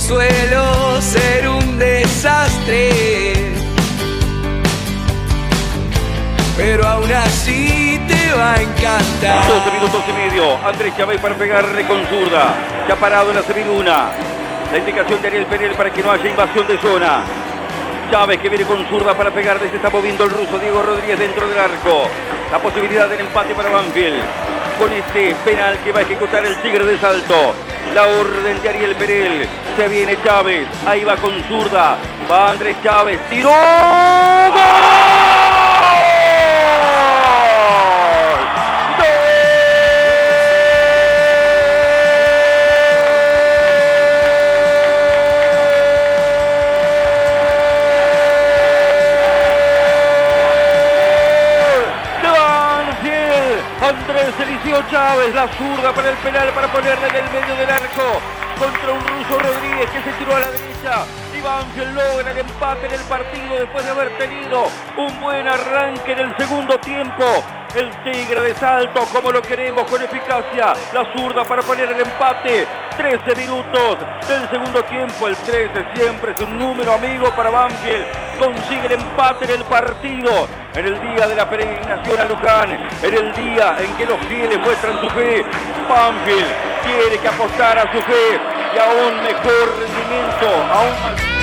Suelo ser un desastre. Pero aún así te va a encantar. 12 minutos y medio. Andrés Chávez para pegarle con zurda. Ya parado en la semiduna. La indicación de Ariel Penel para que no haya invasión de zona. Chávez que viene con zurda para pegarle. Se está moviendo el ruso Diego Rodríguez dentro del arco. La posibilidad del empate para Banfield. Con este penal que va a ejecutar el Tigre de Salto. La orden de Ariel Perel. Se viene Chávez. Ahí va con zurda. Va Andrés Chávez. ¡Tiró! Chávez, la zurda para el penal para ponerle en el medio del arco contra un ruso Rodríguez que se tiró a la derecha. Banfield logra el empate en el partido después de haber tenido un buen arranque en el segundo tiempo. El Tigre de Salto, como lo queremos, con eficacia. La zurda para poner el empate. 13 minutos del segundo tiempo. El 13 siempre es un número amigo para Banfield. Consigue el empate en el partido. En el día de la peregrinación a Luján. En el día en que los fieles muestran su fe. Banfield tiene que apostar a su fe y a un mejor rendimiento.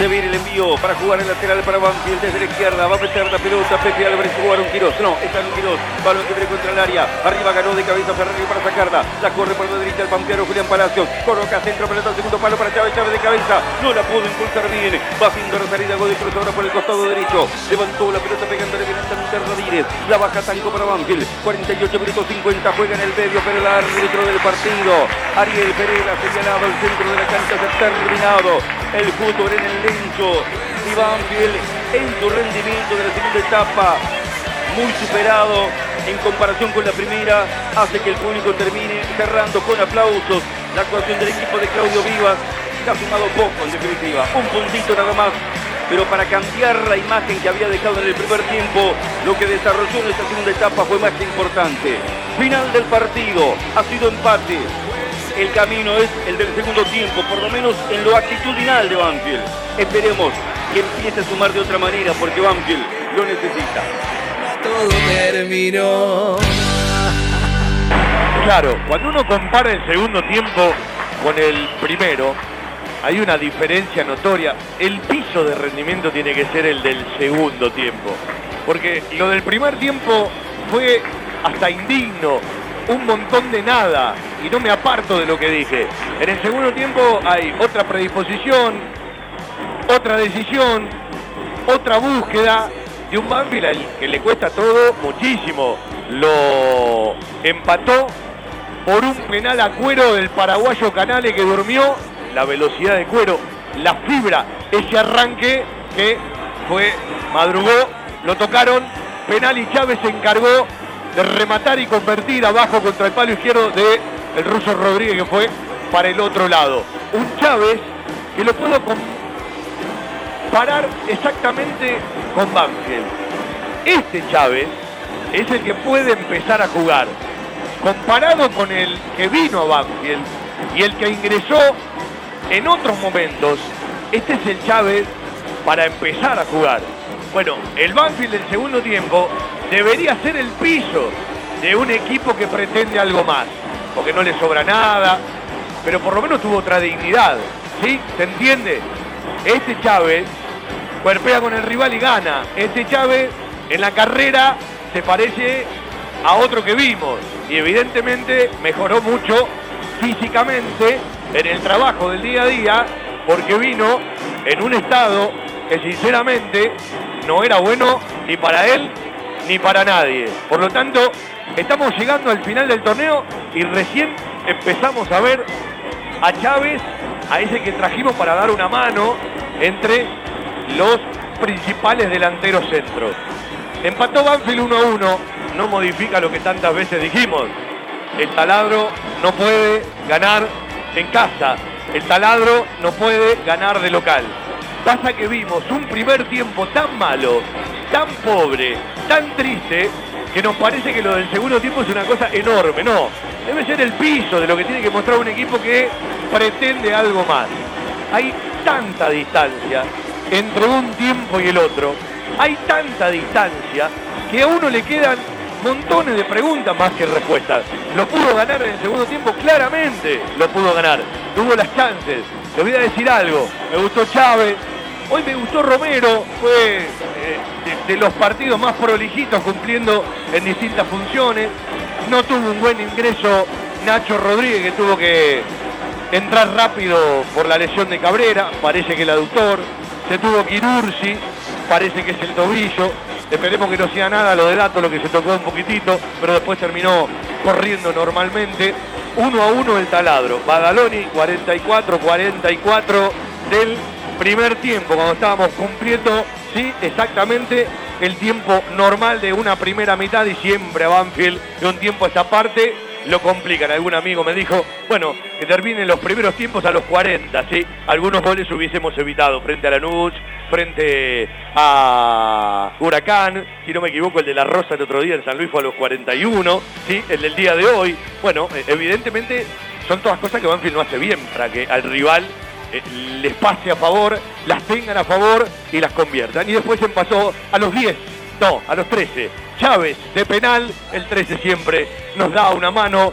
Se viene el envío para jugar el lateral para Banfield desde la izquierda. Va a meter la pelota. Pepe Álvarez jugar un Quirós. No, está un Quirós. Balón viene contra el área. Arriba ganó de cabeza Ferrari para sacarla. La corre por la derecha el pampeano Julián Palacios. Coloca centro, pelota al segundo palo para Chávez. Chávez de cabeza. No la pudo impulsar bien. Va haciendo la salida. De Cruz ahora por el costado derecho. Levantó la pelota pegándole bien ante Inter Rodríguez. La baja Tanco para Banfield. 48 minutos 50. Juega en el medio, pero el árbitro del partido. Ariel Pereira señalado al centro de la cancha. Se ha terminado el fútbol en el lencho. Y Banfield en su rendimiento de la segunda etapa. Muy superado en comparación con la primera. Hace que el público termine cerrando con aplausos la actuación del equipo de Claudio Vivas. Que ha sumado poco en definitiva. Un puntito nada más pero para cambiar la imagen que había dejado en el primer tiempo, lo que desarrolló en esta segunda etapa fue más que importante. Final del partido, ha sido empate. El camino es el del segundo tiempo, por lo menos en lo actitudinal de Banfield. Esperemos que empiece a sumar de otra manera, porque Banfield lo necesita. Todo terminó. Claro, cuando uno compara el segundo tiempo con el primero, hay una diferencia notoria. El piso de rendimiento tiene que ser el del segundo tiempo. Porque lo del primer tiempo fue hasta indigno, un montón de nada. Y no me aparto de lo que dije. En el segundo tiempo hay otra predisposición, otra decisión, otra búsqueda de un Banfield que le cuesta todo muchísimo. Lo empató por un penal a cuero del paraguayo Canale que durmió la velocidad de cuero, la fibra, ese arranque que fue, madrugó, lo tocaron, penal y Chávez se encargó de rematar y convertir abajo contra el palo izquierdo de el ruso Rodríguez que fue para el otro lado. Un Chávez que lo puedo comparar exactamente con Banfield. Este Chávez es el que puede empezar a jugar. Comparado con el que vino a Banfield y el que ingresó en otros momentos, este es el Chávez para empezar a jugar. Bueno, el Banfield del segundo tiempo debería ser el piso de un equipo que pretende algo más, porque no le sobra nada, pero por lo menos tuvo otra dignidad, ¿sí? ¿Se entiende? Este Chávez cuerpea con el rival y gana. Este Chávez en la carrera se parece a otro que vimos y evidentemente mejoró mucho físicamente en el trabajo del día a día porque vino en un estado que sinceramente no era bueno ni para él ni para nadie. Por lo tanto, estamos llegando al final del torneo y recién empezamos a ver a Chávez, a ese que trajimos para dar una mano entre los principales delanteros centros. Empató Banfield 1 a 1, no modifica lo que tantas veces dijimos. El taladro no puede ganar en casa, el taladro no puede ganar de local. Pasa que vimos un primer tiempo tan malo, tan pobre, tan triste, que nos parece que lo del segundo tiempo es una cosa enorme. No, debe ser el piso de lo que tiene que mostrar un equipo que pretende algo más. Hay tanta distancia entre un tiempo y el otro. Hay tanta distancia que a uno le quedan montones de preguntas más que respuestas. ¿Lo pudo ganar en el segundo tiempo? Claramente lo pudo ganar. Tuvo las chances. Le voy a decir algo. Me gustó Chávez. Hoy me gustó Romero. Fue eh, de, los partidos más prolijitos cumpliendo en distintas funciones. No tuvo un buen ingreso Nacho Rodríguez que tuvo que entrar rápido por la lesión de Cabrera. Parece que el aductor. Se tuvo Quirursi. Parece que es el tobillo. Esperemos que no sea nada lo de dato, lo que se tocó un poquitito, pero después terminó corriendo normalmente. Uno a uno el taladro. Badaloni 44-44 del primer tiempo, cuando estábamos cumpliendo, sí, exactamente el tiempo normal de una primera mitad y siempre a Banfield de un tiempo a esta parte lo complican. Algún amigo me dijo, bueno, que terminen los primeros tiempos a los 40, ¿sí? Algunos goles hubiésemos evitado frente a Lanús, frente a Huracán, si no me equivoco, el de la Rosa el otro día en San Luis fue a los 41, ¿sí? El del día de hoy. Bueno, eh, evidentemente son todas cosas que Banfield no hace bien para que al rival eh, les pase a favor, las tengan a favor y las conviertan. Y después se pasó a los 10, no, a los 13. Chávez de penal, el 13 siempre nos da una mano.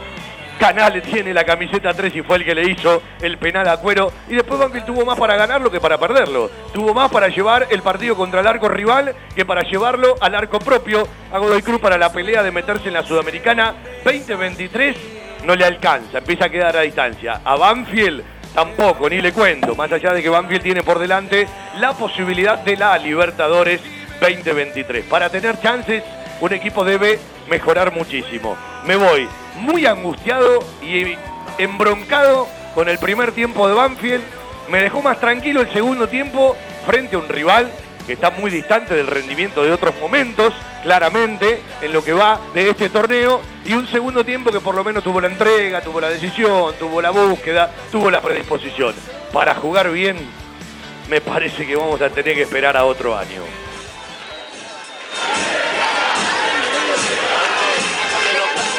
Canales tiene la camiseta 3 y fue el que le hizo el penal a Cuero. Y después Banfield tuvo más para ganarlo que para perderlo. Tuvo más para llevar el partido contra el arco rival que para llevarlo al arco propio. A Godoy Cruz para la pelea de meterse en la Sudamericana 2023 no le alcanza, empieza a quedar a distancia. A Banfield tampoco, ni le cuento, más allá de que Banfield tiene por delante la posibilidad de la Libertadores 2023. Para tener chances, un equipo debe mejorar muchísimo. Me voy muy angustiado y embroncado con el primer tiempo de Banfield. Me dejó más tranquilo el segundo tiempo frente a un rival que está muy distante del rendimiento de otros momentos, claramente, en lo que va de este torneo, y un segundo tiempo que por lo menos tuvo la entrega, tuvo la decisión, tuvo la búsqueda, tuvo la predisposición. Para jugar bien, me parece que vamos a tener que esperar a otro año.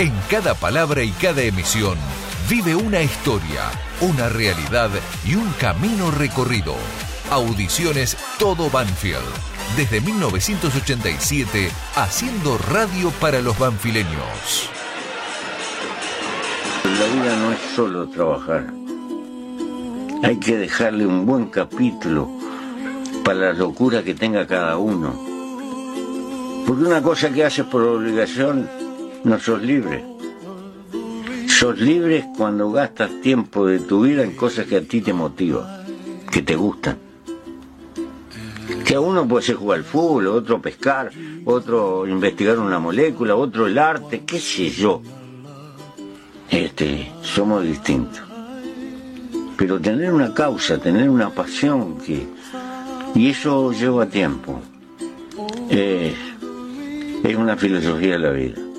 En cada palabra y cada emisión vive una historia, una realidad y un camino recorrido. Audiciones Todo Banfield. Desde 1987, haciendo radio para los banfileños. La vida no es solo trabajar. Hay que dejarle un buen capítulo para la locura que tenga cada uno. Porque una cosa que haces por obligación, no sos libre. Sos libre cuando gastas tiempo de tu vida en cosas que a ti te motivan, que te gustan. Que a uno puede ser jugar al fútbol, otro pescar, otro investigar una molécula, otro el arte, qué sé yo este, somos distintos. Pero tener una causa, tener una pasión que. Y eso lleva tiempo. es una filosofía de la vida.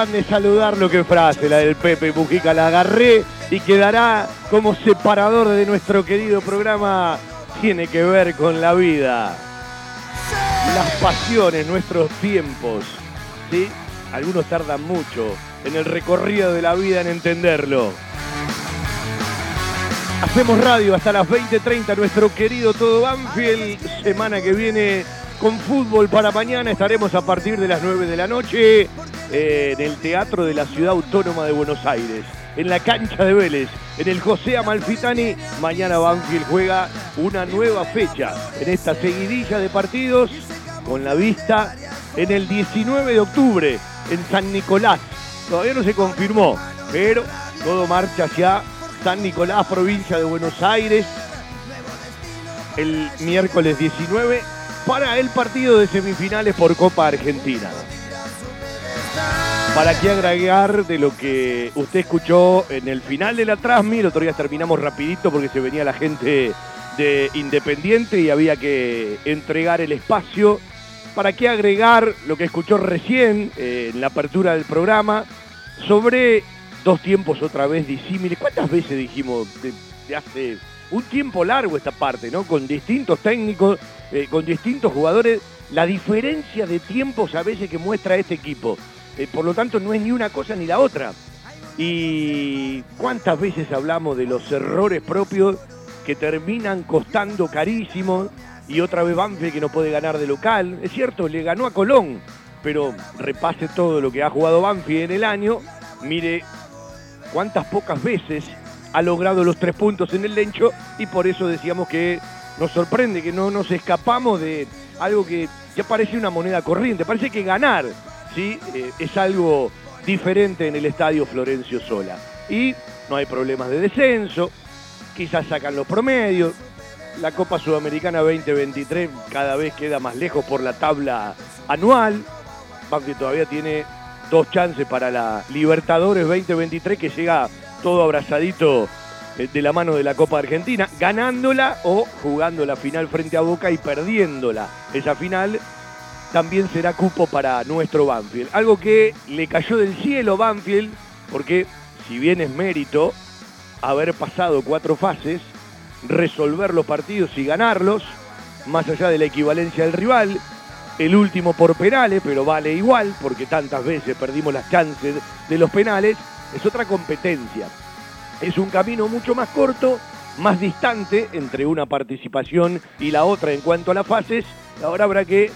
Grande saludarlo. Qué frase, la del Pepe Mujica. La agarré y quedará como separador de nuestro querido programa. Tiene que ver con la vida, las pasiones, nuestros tiempos. ¿sí? Algunos tardan mucho en el recorrido de la vida en entenderlo. Hacemos radio hasta las 20.30, nuestro querido Todo Banfield. Semana que viene con fútbol para mañana. Estaremos a partir de las 9 de la noche eh, en el Teatro de la Ciudad Autónoma de Buenos Aires, en la cancha de Vélez, en el José Amalfitani. Mañana Banfield juega una nueva fecha en esta seguidilla de partidos con la vista en el 19 de octubre en San Nicolás. Todavía no se confirmó, pero todo marcha hacia San Nicolás, provincia de Buenos Aires, el miércoles 19 para el partido de semifinales por Copa Argentina. ¿Para qué agregar de lo que usted escuchó en el final de la Trasmi? El otro día terminamos rapidito porque se venía la gente de Independiente y había que entregar el espacio. ¿Para qué agregar lo que escuchó recién eh, en la apertura del programa sobre dos tiempos otra vez disímiles? ¿Cuántas veces dijimos de hace un tiempo largo esta parte, ¿no? Con distintos técnicos, eh, con distintos jugadores, la diferencia de tiempos a veces que muestra este equipo. Eh, por lo tanto, no es ni una cosa ni la otra. Y cuántas veces hablamos de los errores propios que terminan costando carísimo y otra vez Banfield que no puede ganar de local. Es cierto, le ganó a Colón, pero repase todo lo que ha jugado Banfield en el año, mire cuántas pocas veces ha logrado los tres puntos en el Lencho y por eso decíamos que nos sorprende que no nos escapamos de algo que ya parece una moneda corriente, parece que ganar ¿sí? Eh, es algo diferente en el estadio Florencio Sola. Y no hay problemas de descenso, quizás sacan los promedios, la Copa Sudamericana 2023 cada vez queda más lejos por la tabla anual, aunque todavía tiene dos chances para la Libertadores 2023 que llega todo abrazadito eh, de la mano de la Copa Argentina, ganándola o jugando la final frente a Boca y perdiéndola. Esa final también será cupo para nuestro Banfield. Algo que le cayó del cielo Banfield, porque si bien es mérito haber pasado cuatro fases, resolver los partidos y ganarlos, más allá de la equivalencia del rival, el último por penales, pero vale igual, porque tantas veces perdimos las chances de los penales, es otra competencia. Es un camino mucho más corto, más distante entre una participación y la otra en cuanto a las fases. Ahora habrá que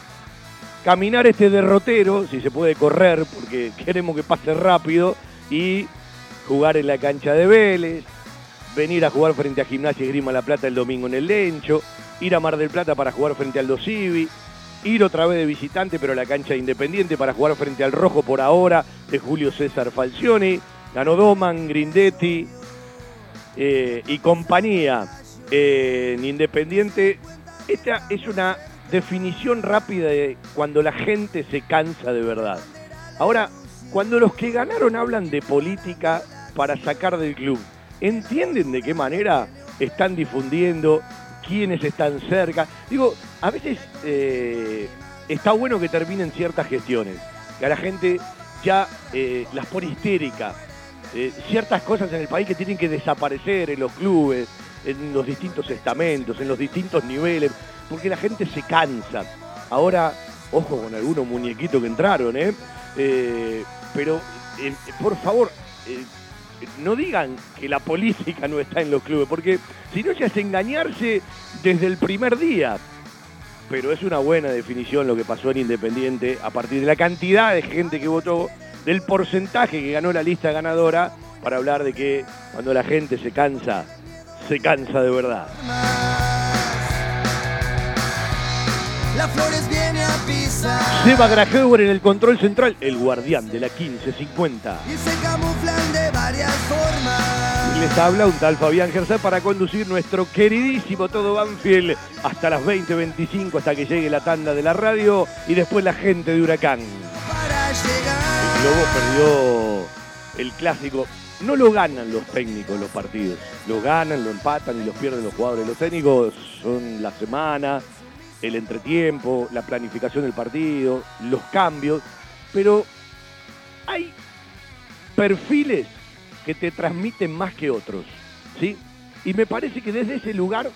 caminar este derrotero, si se puede correr, porque queremos que pase rápido, y jugar en la cancha de Vélez, venir a jugar frente a Gimnasia y Grima La Plata el domingo en el Lencho, ir a Mar del Plata para jugar frente al Dosivi, ir otra vez de visitante pero a la cancha Independiente para jugar frente al Rojo por ahora de Julio César Falcioni, ganó Doman, Grindetti eh, y compañía eh, en Independiente. Esta es una definición rápida de cuando la gente se cansa de verdad. Ahora, cuando los que ganaron hablan de política para sacar del club, ¿entienden de qué manera están difundiendo quiénes están cerca? Digo, a veces eh, está bueno que terminen ciertas gestiones, que a la gente ya eh, las pone histérica. Eh, ciertas cosas en el país que tienen que desaparecer en los clubes, en los distintos estamentos, en los distintos niveles, porque la gente se cansa. Ahora, ojo con algunos muñequitos que entraron, ¿eh? pero, por favor, no digan que la política no está en los clubes, porque si no ya es engañarse desde el primer día pero es una buena definición lo que pasó en Independiente a partir de la cantidad de gente que votó, del porcentaje que ganó la lista ganadora, para hablar de que cuando la gente se cansa, se cansa de verdad. La Flores viene a pisar. Seba Grajeuer en el control central, el guardián de la 1550. Y se camuflan de varias formas. Les habla un tal Fabián Gerser para conducir nuestro queridísimo Todo Banfield hasta las 20.25, hasta que llegue la tanda de la radio y después la gente de Huracán. El Globo perdió el clásico. No lo ganan los técnicos los partidos. Lo ganan, lo empatan y los pierden los jugadores. Los técnicos son la semana, el entretiempo, la planificación del partido, los cambios, pero hay perfiles que te transmiten más que otros, ¿sí? Y me parece que desde ese lugar,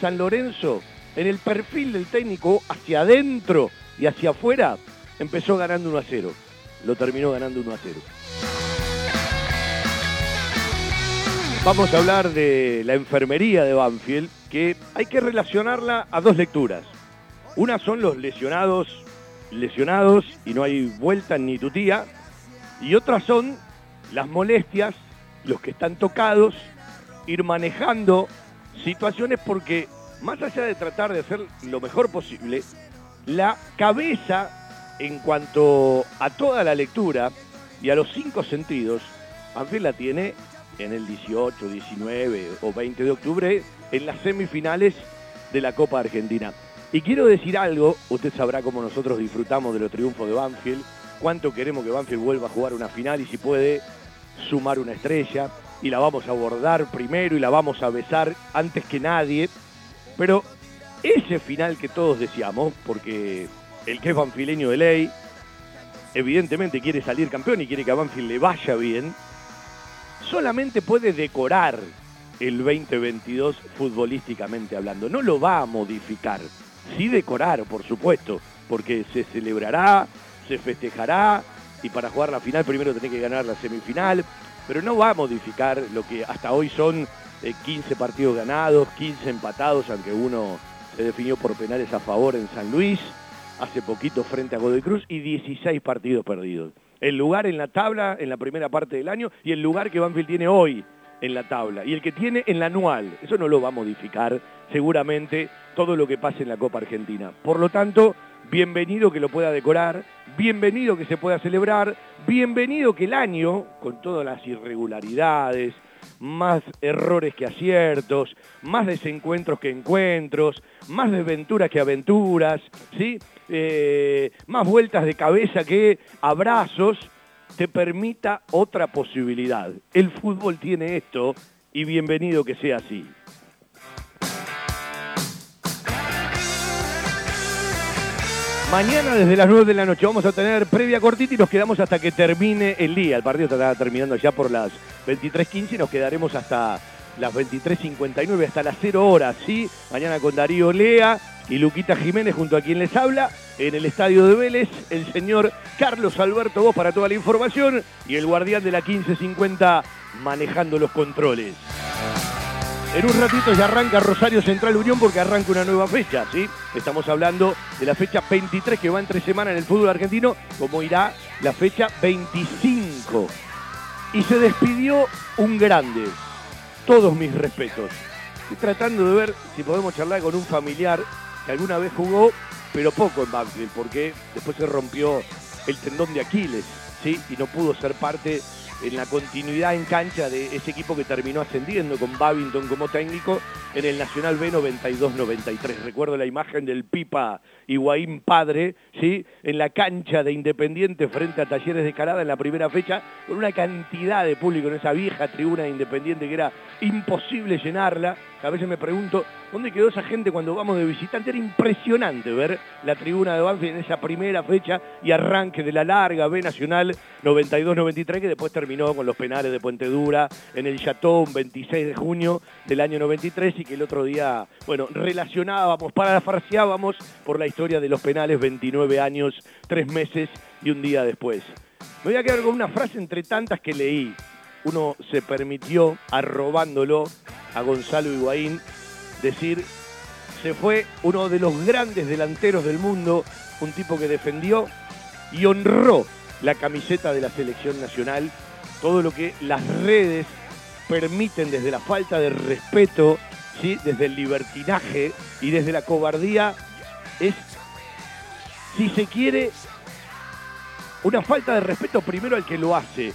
San Lorenzo, en el perfil del técnico, hacia adentro y hacia afuera, empezó ganando 1 a 0. Lo terminó ganando 1 a 0. Vamos a hablar de la enfermería de Banfield, que hay que relacionarla a dos lecturas. Una son los lesionados, lesionados y no hay vuelta ni tutía. Y otras son las molestias, los que están tocados, ir manejando situaciones porque más allá de tratar de hacer lo mejor posible, la cabeza en cuanto a toda la lectura y a los cinco sentidos, Anfield la tiene en el 18, 19 o 20 de octubre en las semifinales de la Copa Argentina. Y quiero decir algo, usted sabrá cómo nosotros disfrutamos de los triunfos de Banfield, cuánto queremos que Banfield vuelva a jugar una final y si puede sumar una estrella, y la vamos a abordar primero y la vamos a besar antes que nadie. Pero ese final que todos deseamos, porque el que es banfileño de ley, evidentemente quiere salir campeón y quiere que a Banfield le vaya bien, solamente puede decorar el 2022 futbolísticamente hablando. No lo va a modificar sí decorar, por supuesto, porque se celebrará, se festejará y para jugar la final primero tiene que ganar la semifinal, pero no va a modificar lo que hasta hoy son 15 eh, partidos ganados, 15 empatados, aunque uno se definió por penales a favor en San Luis, hace poquito frente a Godoy Cruz y 16 partidos perdidos. El lugar en la tabla en la primera parte del año y el lugar que Banfield tiene hoy en la tabla y el que tiene en la anual. Eso no lo va a modificar seguramente todo lo que pase en la Copa Argentina. Por lo tanto, bienvenido que lo pueda decorar, bienvenido que se pueda celebrar, bienvenido que el año, con todas las irregularidades, más errores que aciertos, más desencuentros que encuentros, más desventuras que aventuras, ¿sí? Eh, más vueltas de cabeza que abrazos, te permita otra posibilidad. El fútbol tiene esto y bienvenido que sea así. Mañana desde las 9 de la noche vamos a tener previa cortita y nos quedamos hasta que termine el día. El partido está terminando ya por las 23.15 y nos quedaremos hasta las 23.59 hasta las 0 horas, ¿sí? Mañana con Darío Lea y Luquita Jiménez junto a quien les habla en el estadio de Vélez, el señor Carlos Alberto Vos para toda la información y el guardián de la 1550 manejando los controles. En un ratito ya arranca Rosario Central Unión porque arranca una nueva fecha, ¿sí? Estamos hablando de la fecha 23 que va entre semana en el fútbol argentino, como irá la fecha 25. Y se despidió un grande. Todos mis respetos. Estoy tratando de ver si podemos charlar con un familiar que alguna vez jugó, pero poco en Banfield, porque después se rompió el tendón de Aquiles, ¿sí? Y no pudo ser parte en la continuidad en cancha de ese equipo que terminó ascendiendo con Babington como técnico en el Nacional B 92-93. Recuerdo la imagen del Pipa Higuaín padre, ¿sí? en la cancha de Independiente frente a Talleres de Escalada en la primera fecha, con una cantidad de público en esa vieja tribuna de Independiente que era imposible llenarla. A veces me pregunto, ¿dónde quedó esa gente cuando vamos de visitante? Era impresionante ver la tribuna de Banfield en esa primera fecha y arranque de la larga B Nacional 92-93 que después terminó con los penales de Puente Dura en el Chatón 26 de junio del año 93 y que el otro día, bueno, relacionábamos, parafraseábamos por la historia de los penales 29 años, 3 meses y un día después. Me voy a quedar con una frase entre tantas que leí. Uno se permitió, arrobándolo a Gonzalo Higuaín, decir, se fue uno de los grandes delanteros del mundo, un tipo que defendió y honró la camiseta de la selección nacional, todo lo que las redes permiten desde la falta de respeto, ¿sí? desde el libertinaje y desde la cobardía, es, si se quiere, una falta de respeto primero al que lo hace,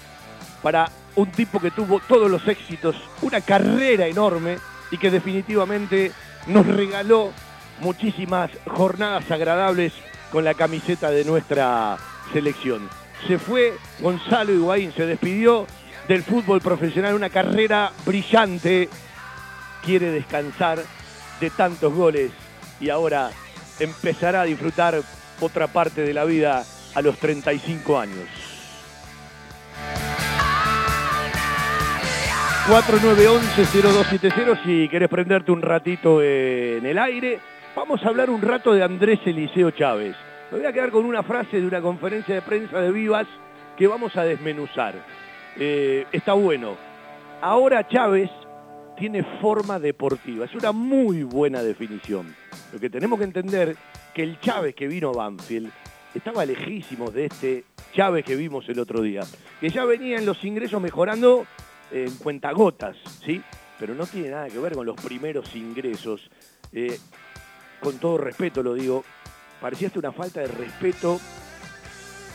para un tipo que tuvo todos los éxitos, una carrera enorme y que definitivamente nos regaló muchísimas jornadas agradables con la camiseta de nuestra selección. Se fue Gonzalo Higuaín, se despidió del fútbol profesional, una carrera brillante, quiere descansar de tantos goles y ahora empezará a disfrutar otra parte de la vida a los 35 años. 4911-0270 si querés prenderte un ratito en el aire. Vamos a hablar un rato de Andrés Eliseo Chávez. Me voy a quedar con una frase de una conferencia de prensa de Vivas que vamos a desmenuzar. Eh, está bueno. Ahora Chávez tiene forma deportiva. Es una muy buena definición. Lo que tenemos que entender que el Chávez que vino a Banfield estaba lejísimo de este Chávez que vimos el otro día. Que ya venía en los ingresos mejorando en cuentagotas, ¿sí? Pero no tiene nada que ver con los primeros ingresos. Eh, con todo respeto lo digo, parecía hasta una falta de respeto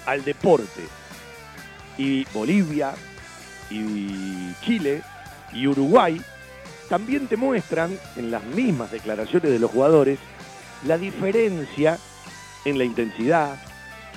al deporte. Y Bolivia, y Chile, y Uruguay también te muestran, en las mismas declaraciones de los jugadores, la diferencia en la intensidad,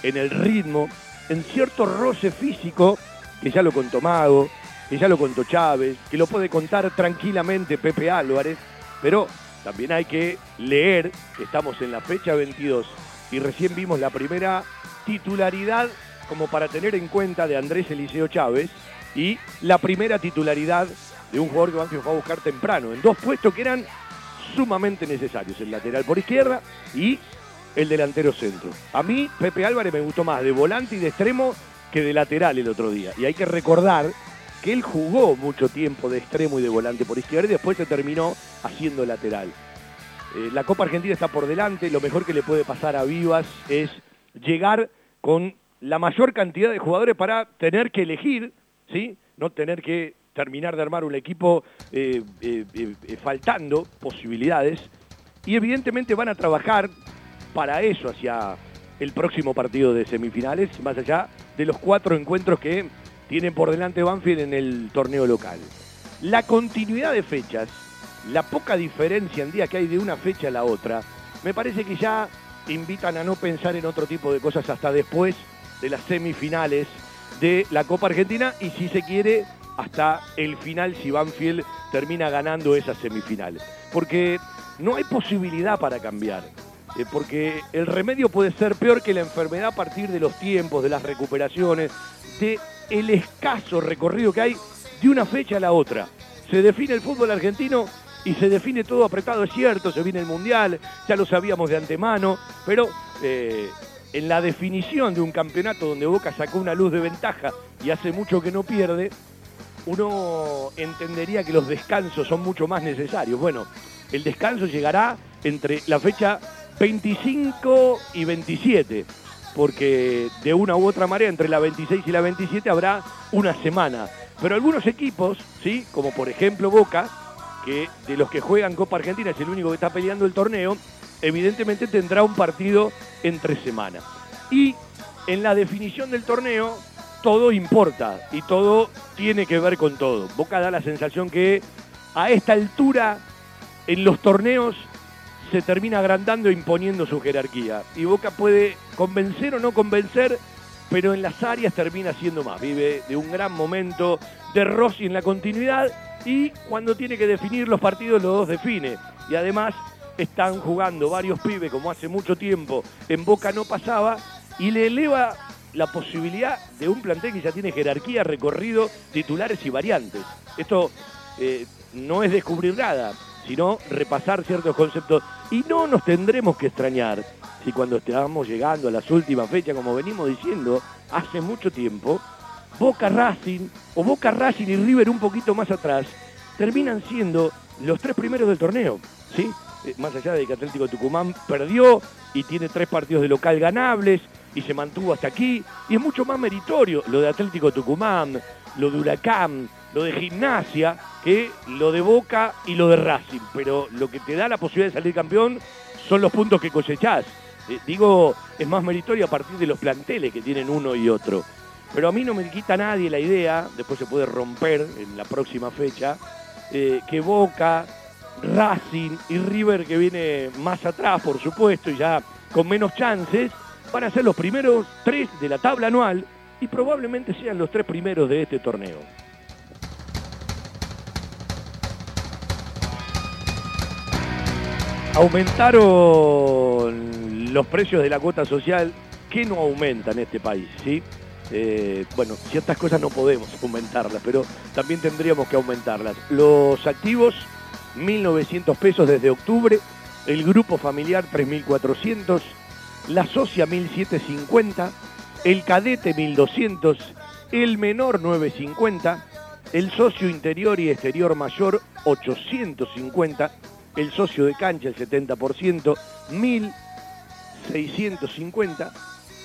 en el ritmo, en cierto roce físico, que ya lo contó Mago, que ya lo contó Chávez, que lo puede contar tranquilamente Pepe Álvarez, pero también hay que leer que estamos en la fecha 22 y recién vimos la primera titularidad como para tener en cuenta de Andrés Eliseo Chávez y la primera titularidad de un jugador que Banfield fue a buscar temprano, en dos puestos que eran sumamente necesarios, el lateral por izquierda y el delantero centro. A mí, Pepe Álvarez me gustó más de volante y de extremo que de lateral el otro día. Y hay que recordar que él jugó mucho tiempo de extremo y de volante por izquierda y después se terminó haciendo lateral. Eh, la Copa Argentina está por delante, lo mejor que le puede pasar a Vivas es llegar con la mayor cantidad de jugadores para tener que elegir, ¿sí? no tener que terminar de armar un equipo eh, eh, faltando posibilidades. Y evidentemente van a trabajar para eso hacia el próximo partido de semifinales, más allá de los cuatro encuentros que tienen por delante Banfield en el torneo local. La continuidad de fechas, la poca diferencia en día que hay de una fecha a la otra, me parece que ya invitan a no pensar en otro tipo de cosas hasta después de las semifinales de la Copa Argentina y si se quiere hasta el final si Banfield termina ganando esas semifinales. Porque no hay posibilidad para cambiar. Eh, porque el remedio puede ser peor que la enfermedad a partir de los tiempos, de las recuperaciones, de el escaso recorrido que hay de una fecha a la otra. se define el fútbol argentino y se define todo apretado, es cierto, se viene el Mundial, ya lo sabíamos de antemano, pero eh, en la definición de un campeonato donde Boca sacó una luz de ventaja y hace mucho que no pierde, uno entendería que los descansos son mucho más necesarios. Bueno, el descanso llegará entre la fecha 25 y 27, porque de una u otra manera entre la 26 y la 27 habrá una semana. Pero algunos equipos, ¿sí? como por ejemplo Boca, que de los que juegan Copa Argentina es el único que está peleando el torneo, evidentemente tendrá un partido entre semana. Y en la definición del torneo, todo importa y todo tiene que ver con todo. Boca da la sensación que a esta altura en los torneos se termina agrandando e imponiendo su jerarquía. Y Boca puede convencer o no convencer, pero en las áreas termina siendo más. Vive de un gran momento de Rossi en la continuidad y cuando tiene que definir los partidos los dos define. Y además están jugando varios pibes como hace mucho tiempo en Boca no pasaba y le eleva la posibilidad de un plantel que ya tiene jerarquía, recorrido, titulares y variantes. Esto eh, no es descubrir nada, sino repasar ciertos conceptos. Y no nos tendremos que extrañar si cuando estamos llegando a las últimas fechas, como venimos diciendo hace mucho tiempo, Boca Racing o Boca Racing y River un poquito más atrás terminan siendo los tres primeros del torneo, ¿sí? Eh, más allá de que Atlético Tucumán perdió y tiene tres partidos de local ganables y se mantuvo hasta aquí, y es mucho más meritorio lo de Atlético Tucumán, lo de Huracán, lo de Gimnasia, que lo de Boca y lo de Racing, pero lo que te da la posibilidad de salir campeón son los puntos que cosechás. Eh, digo, es más meritorio a partir de los planteles que tienen uno y otro. Pero a mí no me quita nadie la idea, después se puede romper en la próxima fecha, eh, que Boca, Racing y River, que viene más atrás, por supuesto, y ya con menos chances, van a ser los primeros tres de la tabla anual y probablemente sean los tres primeros de este torneo. Aumentaron los precios de la cuota social que no aumentan en este país, ¿sí? Eh, bueno, ciertas cosas no podemos aumentarlas, pero también tendríamos que aumentarlas. Los activos, 1.900 pesos desde octubre, el grupo familiar 3.400, la socia 1.750, el cadete 1.200, el menor 950, el socio interior y exterior mayor 850, el socio de cancha el 70%, 1.650,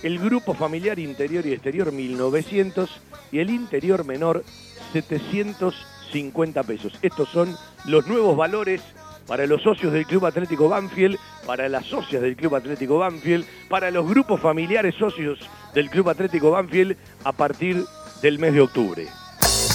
el grupo familiar interior y exterior 1900 y el interior menor 750 pesos. Estos son los nuevos valores para los socios del Club Atlético Banfield, para las socias del Club Atlético Banfield, para los grupos familiares socios del Club Atlético Banfield a partir del mes de octubre.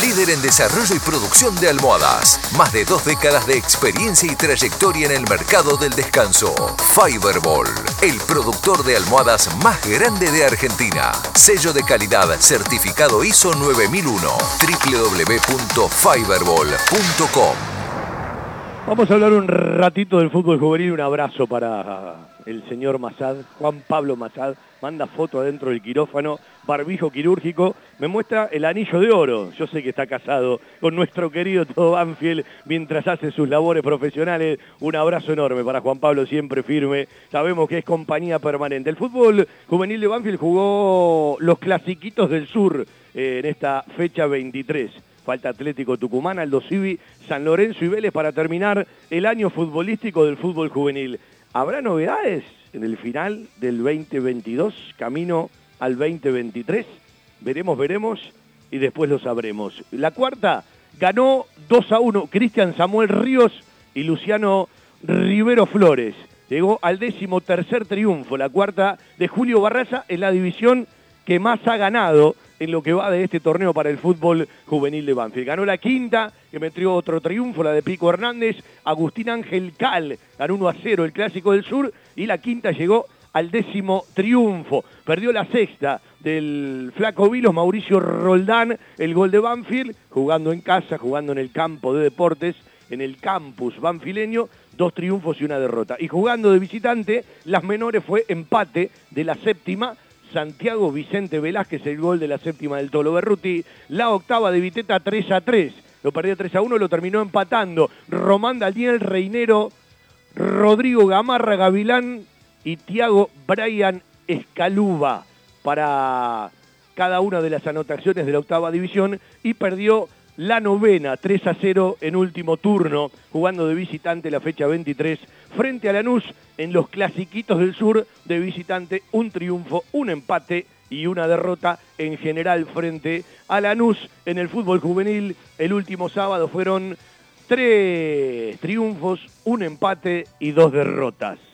Líder en desarrollo y producción de almohadas. Más de dos décadas de experiencia y trayectoria en el mercado del descanso. Fiberball, el productor de almohadas más grande de Argentina. Sello de calidad certificado ISO 9001. www.fiberball.com. Vamos a hablar un ratito del fútbol juvenil. Un abrazo para el señor Massad, Juan Pablo Massad. Manda foto adentro del quirófano, barbijo quirúrgico. Me muestra el anillo de oro. Yo sé que está casado con nuestro querido Todo Banfield mientras hace sus labores profesionales. Un abrazo enorme para Juan Pablo, siempre firme. Sabemos que es compañía permanente. El fútbol juvenil de Banfield jugó los clasiquitos del sur eh, en esta fecha 23. Falta Atlético Tucumán, Aldo Civi, San Lorenzo y Vélez para terminar el año futbolístico del fútbol juvenil. ¿Habrá novedades en el final del 2022, camino al 2023? Veremos, veremos y después lo sabremos. La cuarta ganó 2 a 1 Cristian Samuel Ríos y Luciano Rivero Flores. Llegó al décimo tercer triunfo, la cuarta de Julio Barraza en la división que más ha ganado en lo que va de este torneo para el fútbol juvenil de Banfield. Ganó la quinta, que metió otro triunfo, la de Pico Hernández. Agustín Ángel Cal ganó 1 a 0 el Clásico del Sur. Y la quinta llegó al décimo triunfo. Perdió la sexta del Flaco Vilos, Mauricio Roldán, el gol de Banfield, jugando en casa, jugando en el campo de deportes, en el campus banfileño, dos triunfos y una derrota. Y jugando de visitante, las menores fue empate de la séptima Santiago Vicente Velázquez, el gol de la séptima del Tolo Berruti. La octava de Viteta 3 a 3. Lo perdió 3 a 1, lo terminó empatando. Román Daniel Reinero, Rodrigo Gamarra Gavilán y Tiago Brian Escaluba para cada una de las anotaciones de la octava división y perdió la novena 3 a 0 en último turno, jugando de visitante la fecha 23 frente a Lanús en los clasiquitos del sur de visitante, un triunfo, un empate y una derrota en general frente a Lanús en el fútbol juvenil. El último sábado fueron tres triunfos, un empate y dos derrotas.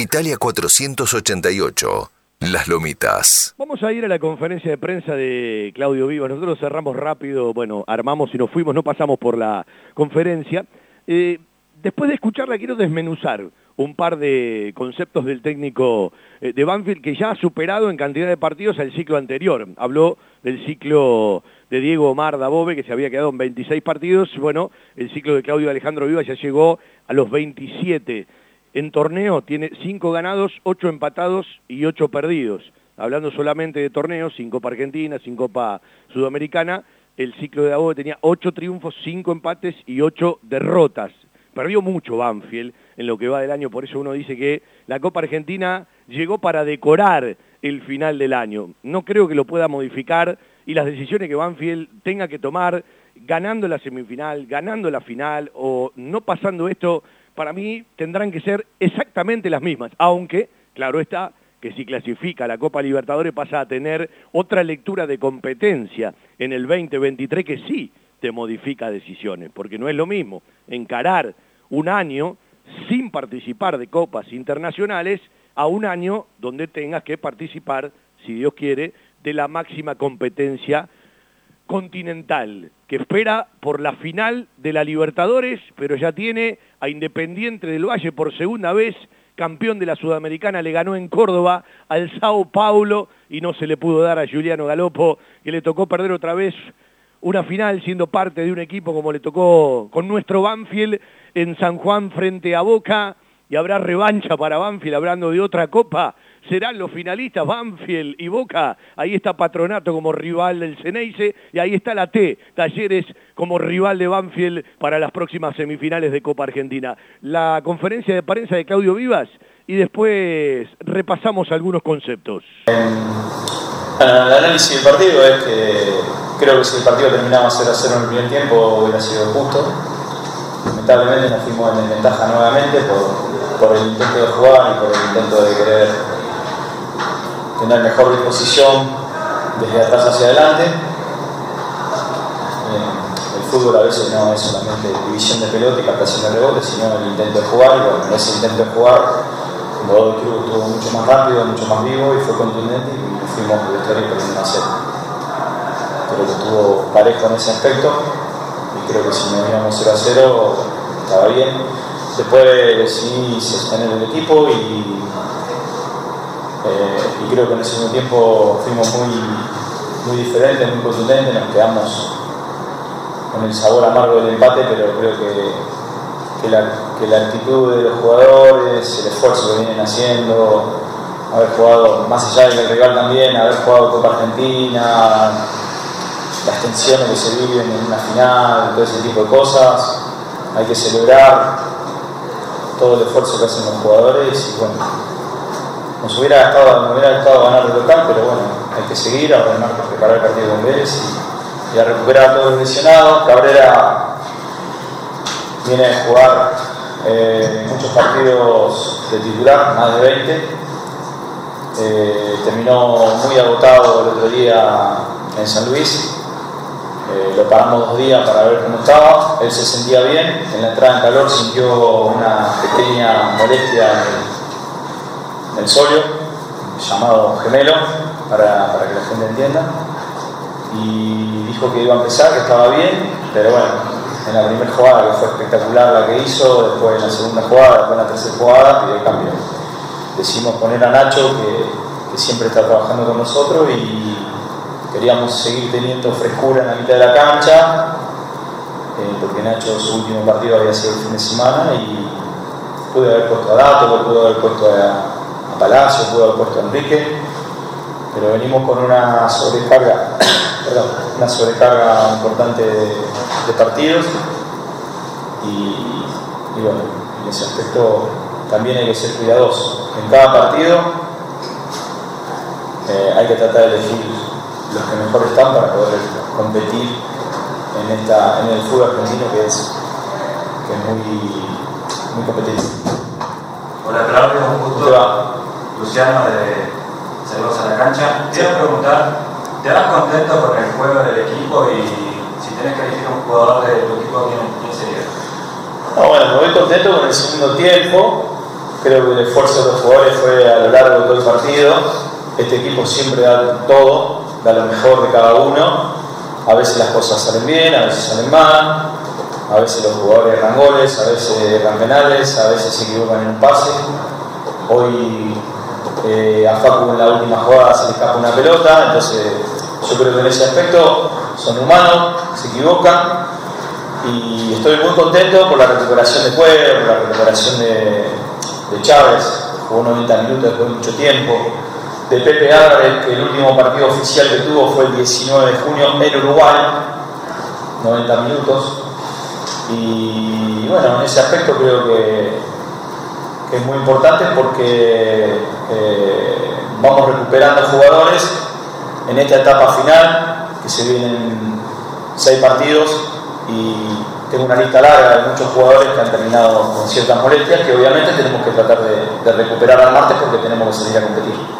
Italia 488, Las Lomitas. Vamos a ir a la conferencia de prensa de Claudio Viva. Nosotros cerramos rápido, bueno, armamos y nos fuimos, no pasamos por la conferencia. Eh, después de escucharla quiero desmenuzar un par de conceptos del técnico eh, de Banfield que ya ha superado en cantidad de partidos el ciclo anterior. Habló del ciclo de Diego Omar Dabove, que se había quedado en 26 partidos. Bueno, el ciclo de Claudio Alejandro Viva ya llegó a los 27 en torneo tiene 5 ganados, 8 empatados y 8 perdidos. Hablando solamente de torneos, sin Copa Argentina, sin Copa Sudamericana, el ciclo de Abobe tenía 8 triunfos, 5 empates y 8 derrotas. Perdió mucho Banfield en lo que va del año, por eso uno dice que la Copa Argentina llegó para decorar el final del año. No creo que lo pueda modificar y las decisiones que Banfield tenga que tomar ganando la semifinal, ganando la final o no pasando esto para mí tendrán que ser exactamente las mismas, aunque, claro está, que si clasifica la Copa Libertadores pasa a tener otra lectura de competencia en el 2023 que sí te modifica decisiones, porque no es lo mismo encarar un año sin participar de copas internacionales a un año donde tengas que participar, si Dios quiere, de la máxima competencia continental, que espera por la final de la Libertadores, pero ya tiene a Independiente del Valle por segunda vez, campeón de la Sudamericana, le ganó en Córdoba al Sao Paulo y no se le pudo dar a Juliano Galopo, que le tocó perder otra vez una final siendo parte de un equipo como le tocó con nuestro Banfield en San Juan frente a Boca, y habrá revancha para Banfield hablando de otra copa serán los finalistas Banfield y Boca. Ahí está Patronato como rival del Ceneice y ahí está la T, Talleres como rival de Banfield para las próximas semifinales de Copa Argentina. La conferencia de prensa de Claudio Vivas y después repasamos algunos conceptos. el análisis del partido es que creo que si el partido terminaba 0 a 0 en el primer tiempo hubiera sido justo. Lamentablemente nos fuimos en desventaja nuevamente por, por el intento de jugar y por el intento de querer tener mejor disposición desde atrás hacia adelante. Eh, el fútbol a veces no es solamente división de pelota y captación de rebote, sino el intento de jugar, y bueno, ese intento de jugar el club estuvo mucho más rápido, mucho más vivo y fue contundente y fuimos vestuario perdiendo a cero. Creo que estuvo parejo en ese aspecto y creo que si nos íbamos 0 a 0 estaba bien. Después decidí sostener el equipo y, eh, y creo que en ese mismo tiempo fuimos muy, muy diferentes, muy contundentes, nos quedamos con el sabor amargo del empate, pero creo que, que, la, que la actitud de los jugadores, el esfuerzo que vienen haciendo, haber jugado, más allá del rival también, haber jugado Copa Argentina, las tensiones que se viven en una final, todo ese tipo de cosas, hay que celebrar todo el esfuerzo que hacen los jugadores y bueno, nos hubiera gustado, nos gustado ganar el local, pero bueno, hay que seguir, ahora que preparar el partido con Vélez y, a recuperar a todos los lesionados. Cabrera viene a jugar eh, muchos partidos de titular, más de 20. Eh, terminó muy agotado el otro día en San Luis. Eh, lo paramos dos días para ver cómo estaba. Él se sentía bien. En la entrada en calor sintió una pequeña molestia en el solio, llamado gemelo, para, para que la gente entienda. Y dijo que iba a empezar, que estaba bien, pero bueno, en la primera jugada, que fue espectacular la que hizo, después en la segunda jugada, después en la tercera jugada, pidió el cambio. Decidimos poner a Nacho, que, que, siempre está trabajando con nosotros, y queríamos seguir teniendo frescura en la mitad de la cancha, eh, porque Nacho su último partido había sido el fin de semana, y pude haber puesto a Dato, pude haber puesto a Palacio, pude haber puesto Enrique, pero venimos con una sobrecarga, perdón, una sobrecarga importante de, de partidos y, y, bueno, en ese aspecto también hay que ser cuidadoso. En cada partido eh, hay que tratar de elegir los que mejor están para poder competir en, esta, en el fútbol argentino que es, que es muy, muy competitivo. Hola Claudio, un gusto. Luciano de Saludos a la cancha. Quiero preguntar, ¿te das contento con el juego del equipo y si tenés que elegir un jugador de tu equipo, quién, quién sería? No, bueno, me voy contento con el segundo tiempo. Creo que el esfuerzo de los jugadores fue a lo largo de todo el partido. Este equipo siempre da todo, da lo mejor de cada uno. A veces las cosas salen bien, a veces salen mal. A veces los jugadores erran goles, a veces erran penales, a veces se equivocan en un pase. Hoy eh, a Facu en la última jugada se le escapa una pelota, entonces yo creo que en ese aspecto son humanos, se equivocan y estoy muy contento por la recuperación de juego, por la recuperación de, de Chávez, jugó 90 minutos después de mucho tiempo, de Pepe Álvarez, que el último partido oficial que tuvo fue el 19 de junio en Uruguay, 90 minutos, y bueno, en ese aspecto creo que es muy importante porque eh, vamos recuperando jugadores en esta etapa final, que se vienen seis partidos y tengo una lista larga de muchos jugadores que han terminado con ciertas molestias que obviamente tenemos que tratar de, de recuperar al martes porque tenemos que salir a competir.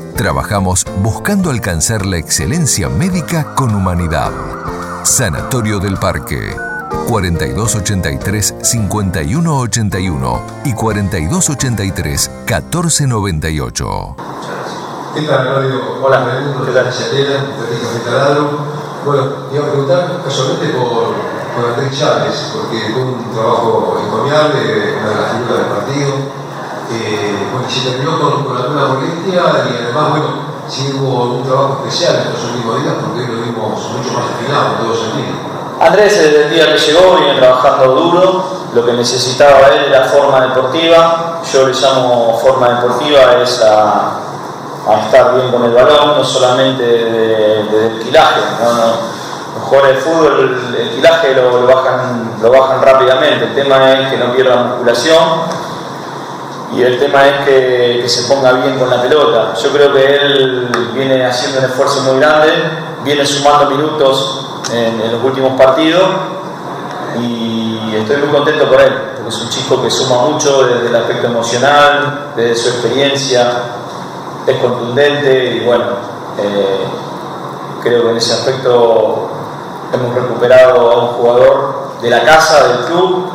Trabajamos buscando alcanzar la excelencia médica con humanidad. Sanatorio del Parque. 4283-5181 y 4283-1498. ¿Qué tal, Claudio? Hola. ¿Qué tal? Bueno, te iba a preguntar casualmente por, por Andrés Chávez, porque fue un trabajo encomiable, una de las figuras del partido. Eh, porque se terminó con, con alguna molestia y además, bueno, si hubo un trabajo especial en estos últimos días, porque lo vimos mucho más afinado en todo sentido. Andrés desde el día que llegó viene trabajando duro, lo que necesitaba él era forma deportiva, yo le llamo forma deportiva es a, a estar bien con el balón, no solamente de, de, de kilaje, ¿no? No, los jugadores de fútbol el, el kilaje lo, lo, bajan, lo bajan rápidamente, el tema es que no pierdan musculación y el tema es que, se ponga bien con la pelota. Yo creo que él viene haciendo un esfuerzo muy grande, viene sumando minutos en, en los últimos partidos y estoy muy contento por él, porque es un chico que suma mucho desde el aspecto emocional, desde su experiencia, es contundente y bueno, eh, creo que en ese aspecto hemos recuperado a un jugador de la casa, del club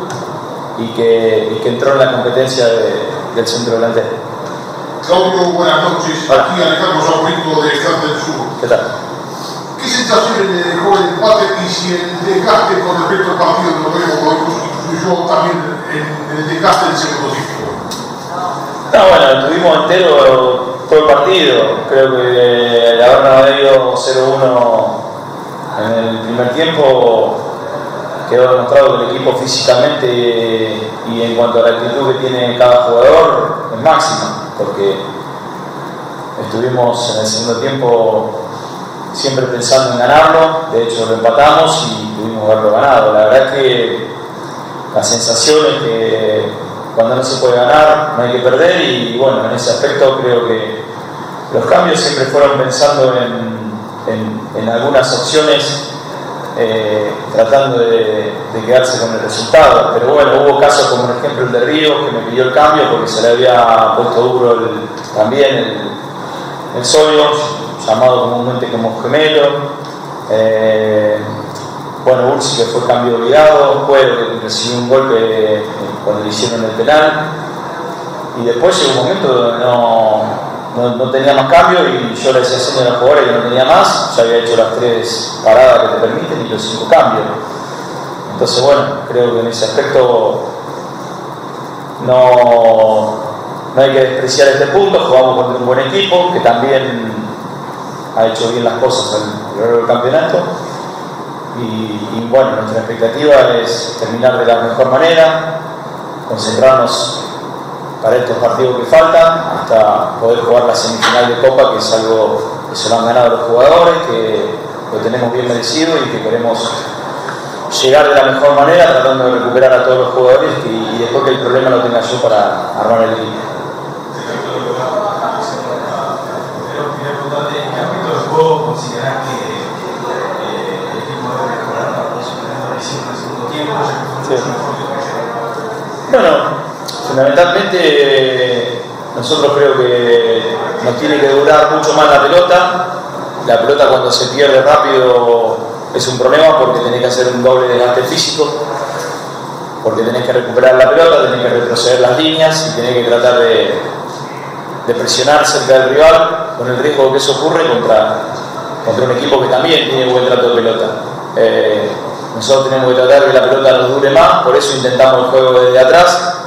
y que, y que entró en la competencia de, del centro delantero. Claudio, buenas noches. Hola. Aquí Alejandro Saborito de Desgaste del Sur. ¿Qué tal? ¿Qué sensaciones le dejó el empate y si el desgaste con respecto al partido lo vemos hoy influyó también en el desgaste del segundo tiempo? No, bueno, tuvimos entero todo el partido. Creo que el haber ido 0-1 en el primer tiempo quedó demostrado que el equipo físicamente y en cuanto a la actitud que tiene cada jugador es máxima, porque estuvimos en el segundo tiempo siempre pensando en ganarlo, de hecho lo empatamos y pudimos haberlo ganado. La verdad es que la sensación es que cuando no se puede ganar no hay que perder y bueno, en ese aspecto creo que los cambios siempre fueron pensando en, en, en algunas opciones eh, tratando de, quedarse con el resultado. Pero bueno, hubo casos como por ejemplo el de Río, que me pidió el cambio porque se le había puesto duro también el, el llamado comúnmente como gemelo. Eh, bueno, Ursi que fue cambio obligado, Cuero que recibió un golpe cuando le hicieron el penal. Y después llegó un momento donde no, no, tenía más cambio y yo le decía haciendo a los jugadores que no tenía más, ya había hecho las tres paradas que te permiten y los cinco cambios. Entonces, bueno, creo que en ese aspecto no, no hay que despreciar este punto, jugamos contra un buen equipo que también ha hecho bien las cosas a lo largo del campeonato. Y, y bueno, nuestra expectativa es terminar de la mejor manera, concentrarnos para estos partidos que faltan, hasta poder jugar la semifinal de Copa, que es algo que se lo han ganado los jugadores, que lo tenemos bien merecido y que queremos llegar de la mejor manera, tratando de recuperar a todos los jugadores y, y después que el problema lo tenga yo para armar el equipo. considerar que el equipo debe mejorar la en el segundo tiempo? Sí. Bueno, fundamentalmente nosotros creo que nos tiene que durar mucho más la pelota. La pelota cuando se pierde rápido es un problema porque tenés que hacer un doble desgaste físico, porque tenés que recuperar la pelota, tenés que retroceder las líneas y tenés que tratar de, presionar cerca del rival con el riesgo que eso ocurre contra, contra un equipo que también tiene buen trato de pelota. Eh, nosotros tenemos que tratar que la pelota nos dure más, por eso intentamos el juego desde atrás.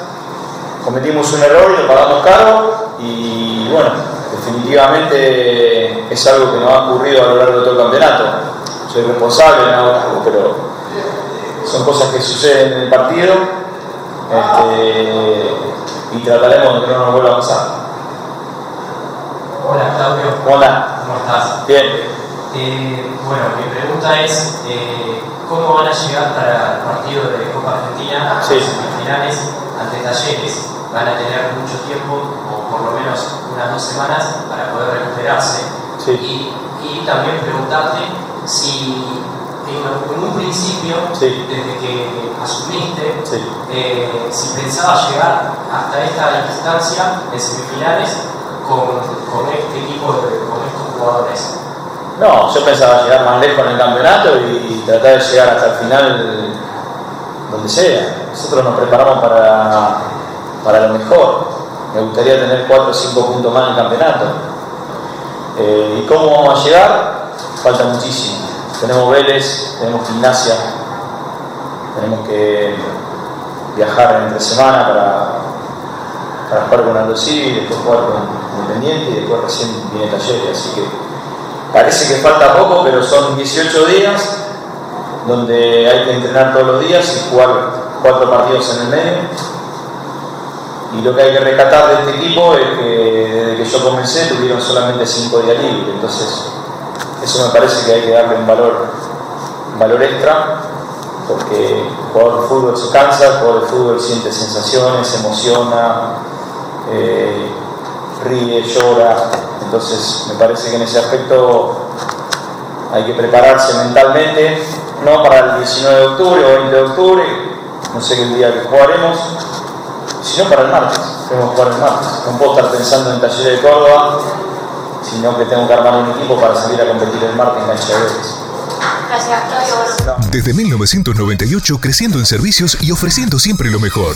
Cometimos un error y lo pagamos caro y bueno, definitivamente es algo que nos ha ocurrido a lo largo de todo el campeonato. Soy responsable algo, pero son cosas que suceden en el partido este, y trataremos de que no nos vuelva a pasar. Hola Claudio. Hola. ¿Cómo estás? Bien. Eh, bueno, mi pregunta es, eh, ¿cómo van a llegar para el partido de Copa Argentina, sí. semifinales, ante Talleres? ¿Van a tener mucho tiempo, o por lo menos unas dos semanas, para poder recuperarse? Sí. Y, y también preguntarte si en, en un principio, sí. desde que asumiste, eh, si pensabas llegar hasta esta instancia de semifinales con, con este equipo, de, con estos jugadores. No, yo pensaba llegar más lejos en el campeonato y tratar de llegar hasta el final donde sea. Nosotros nos preparamos para, para lo mejor. Me gustaría tener 4 o 5 puntos más en el campeonato. Eh, ¿Y cómo vamos a llegar? Falta muchísimo. Tenemos Vélez, tenemos gimnasia, tenemos que viajar entre semana para, para jugar con Civi, después jugar con Independiente y después recién viene Talleres, así que parece que falta poco, pero son 18 días donde hay que entrenar todos los días y jugar cuatro partidos en el medio. Y lo que hay que rescatar de este equipo es que desde que yo comencé tuvieron solamente cinco días libres, entonces eso me parece que hay que darle un valor, valor extra, porque el jugador de fútbol se cansa, el jugador de fútbol siente sensaciones, se emociona, eh, ríe, llora, entonces me parece que en ese aspecto hay que prepararse mentalmente, no para el 19 de octubre o 20 de octubre, no sé qué día que jugaremos, sino para el martes. Tenemos que jugar el martes. No puedo estar pensando en Talleres de Córdoba, sino que tengo que armar un equipo para salir a competir el martes en Cancha de Desde 1998 creciendo en servicios y ofreciendo siempre lo mejor.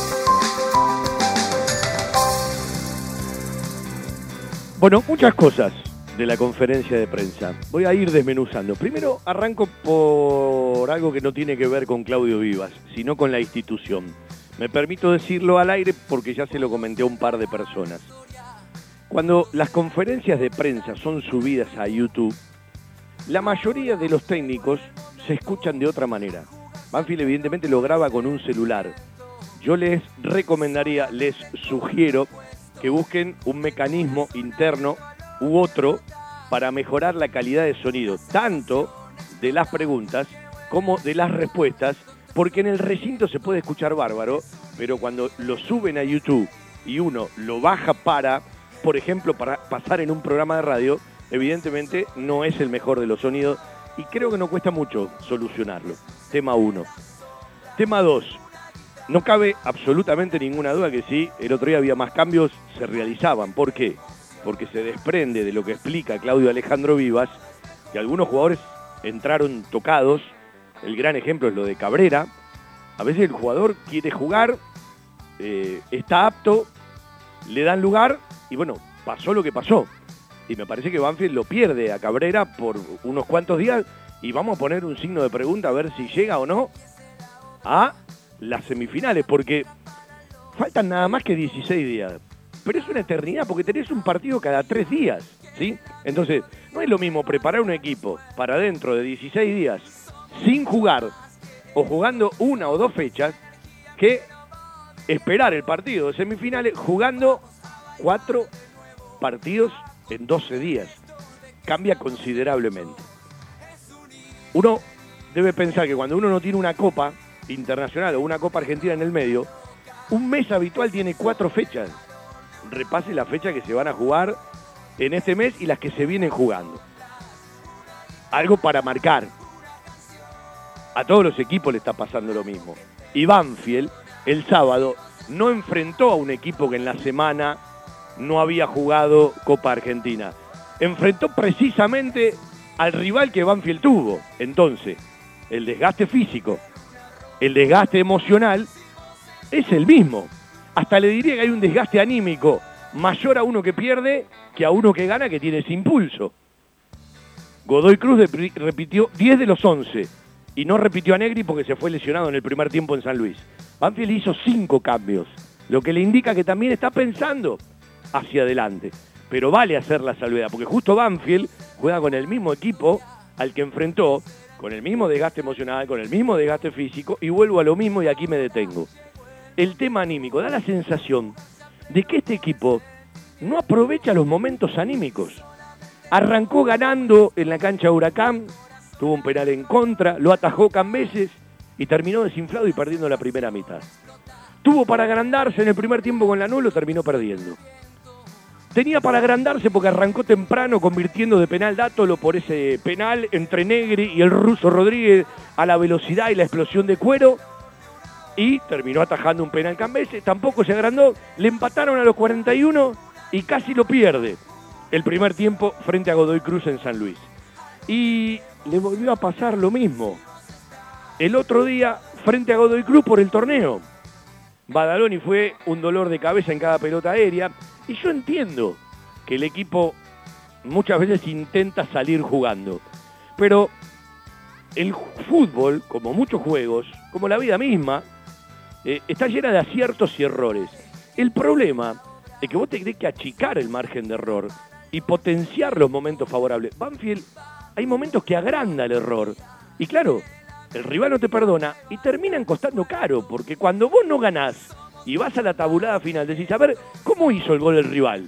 Bueno, muchas cosas de la conferencia de prensa. Voy a ir desmenuzando. Primero arranco por algo que no tiene que ver con Claudio Vivas, sino con la institución. Me permito decirlo al aire porque ya se lo comenté a un par de personas. Cuando las conferencias de prensa son subidas a YouTube, la mayoría de los técnicos se escuchan de otra manera. Banfield evidentemente lo graba con un celular. Yo les recomendaría, les sugiero que busquen un mecanismo interno u otro para mejorar la calidad de sonido, tanto de las preguntas como de las respuestas, porque en el recinto se puede escuchar bárbaro, pero cuando lo suben a YouTube y uno lo baja para, por ejemplo, para pasar en un programa de radio, evidentemente no es el mejor de los sonidos y creo que no cuesta mucho solucionarlo. Tema 1. Tema 2. No cabe absolutamente ninguna duda que sí, el otro día había más cambios, se realizaban. ¿Por qué? Porque se desprende de lo que explica Claudio Alejandro Vivas, que algunos jugadores entraron tocados. El gran ejemplo es lo de Cabrera. A veces el jugador quiere jugar, eh, está apto, le dan lugar y bueno, pasó lo que pasó. Y me parece que Banfield lo pierde a Cabrera por unos cuantos días y vamos a poner un signo de pregunta a ver si llega o no a las semifinales, porque faltan nada más que 16 días. Pero es una eternidad porque tenés un partido cada tres días, ¿sí? Entonces, no es lo mismo preparar un equipo para dentro de 16 días sin jugar o jugando una o dos fechas que esperar el partido de semifinales jugando cuatro partidos en 12 días. Cambia considerablemente. Uno debe pensar que cuando uno no tiene una copa, internacional o una Copa Argentina en el medio, un mes habitual tiene cuatro fechas. Repase la fecha que se van a jugar en este mes y las que se vienen jugando. Algo para marcar. A todos los equipos le está pasando lo mismo. Y Banfield, el sábado, no enfrentó a un equipo que en la semana no había jugado Copa Argentina. Enfrentó precisamente al rival que Banfield tuvo. Entonces, el desgaste físico el desgaste emocional es el mismo. Hasta le diría que hay un desgaste anímico mayor a uno que pierde que a uno que gana que tiene ese impulso. Godoy Cruz repitió 10 de los 11 y no repitió a Negri porque se fue lesionado en el primer tiempo en San Luis. Banfield hizo 5 cambios, lo que le indica que también está pensando hacia adelante. Pero vale hacer la salvedad, porque justo Banfield juega con el mismo equipo al que enfrentó con el mismo desgaste emocional, con el mismo desgaste físico, y vuelvo a lo mismo y aquí me detengo. El tema anímico da la sensación de que este equipo no aprovecha los momentos anímicos. Arrancó ganando en la cancha Huracán tuvo un penal en contra, lo atajó Cambeses y terminó desinflado y perdiendo la primera mitad. Tuvo para agrandarse en el primer tiempo con la lo terminó perdiendo. Tenía para agrandarse porque arrancó temprano convirtiendo de penal Dátolo por ese penal entre Negri y el ruso Rodríguez a la velocidad y la explosión de cuero. Y terminó atajando un penal Cambese. Tampoco se agrandó. Le empataron a los 41 y casi lo pierde el primer tiempo frente a Godoy Cruz en San Luis. Y le volvió a pasar lo mismo. El otro día frente a Godoy Cruz por el torneo. Badaloni fue un dolor de cabeza en cada pelota aérea. Y yo entiendo que el equipo muchas veces intenta salir jugando. Pero el fútbol, como muchos juegos, como la vida misma, eh, está llena de aciertos y errores. El problema es que vos tenés que achicar el margen de error y potenciar los momentos favorables. Banfield, hay momentos que agranda el error. Y claro, el rival no te perdona y terminan costando caro, porque cuando vos no ganás y vas a la tabulada final, decís, a ver, ¿cómo hizo el gol el rival?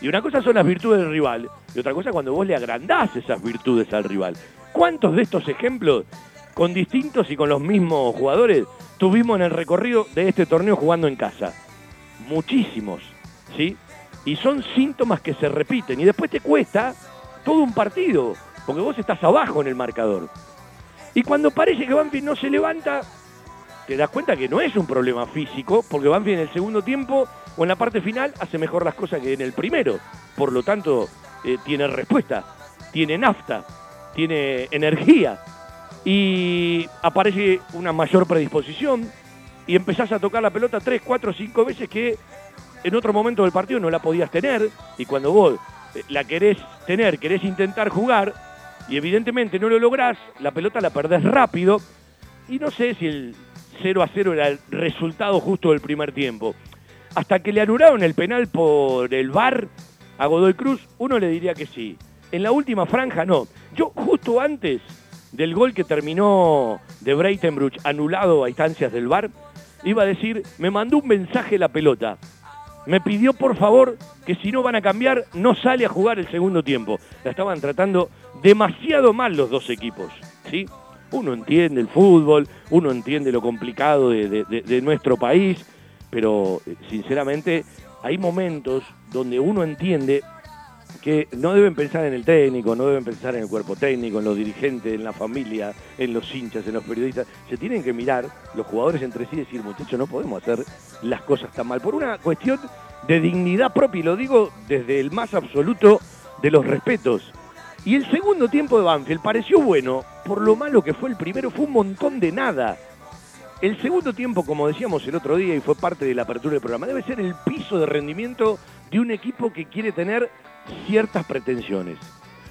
Y una cosa son las virtudes del rival, y otra cosa cuando vos le agrandás esas virtudes al rival. ¿Cuántos de estos ejemplos, con distintos y con los mismos jugadores, tuvimos en el recorrido de este torneo jugando en casa? Muchísimos, ¿sí? Y son síntomas que se repiten, y después te cuesta todo un partido, porque vos estás abajo en el marcador. Y cuando parece que Banfield no se levanta, te das cuenta que no es un problema físico, porque Banfield en el segundo tiempo o en la parte final hace mejor las cosas que en el primero. Por lo tanto, eh, tiene respuesta, tiene nafta, tiene energía y aparece una mayor predisposición y empezás a tocar la pelota tres, cuatro, cinco veces que en otro momento del partido no la podías tener y cuando vos eh, la querés tener, querés intentar jugar y evidentemente no lo lográs, la pelota la perdés rápido y no sé si el 0 a 0 era el resultado justo del primer tiempo. Hasta que le anularon el penal por el VAR a Godoy Cruz, uno le diría que sí. En la última franja no. Yo justo antes del gol que terminó de Breitenbruch anulado a instancias del VAR, iba a decir, me mandó un mensaje la pelota. Me pidió por favor que si no van a cambiar, no sale a jugar el segundo tiempo. La estaban tratando demasiado mal los dos equipos. ¿sí? Uno entiende el fútbol, uno entiende lo complicado de, nuestro país, pero eh, sinceramente hay momentos donde uno entiende que no deben pensar en el técnico, no deben pensar en el cuerpo técnico, en los dirigentes, en la familia, en los hinchas, en los periodistas. Se tienen que mirar los jugadores entre sí y decir, muchachos, no podemos hacer las cosas tan mal. Por una cuestión de dignidad propia, y lo digo desde el más absoluto de los respetos. Y el segundo tiempo de Banfield pareció bueno, por lo malo que fue el primero, fue un montón de nada. El segundo tiempo, como decíamos el otro día y fue parte de la apertura del programa, debe ser el piso de rendimiento de un equipo que quiere tener ciertas pretensiones.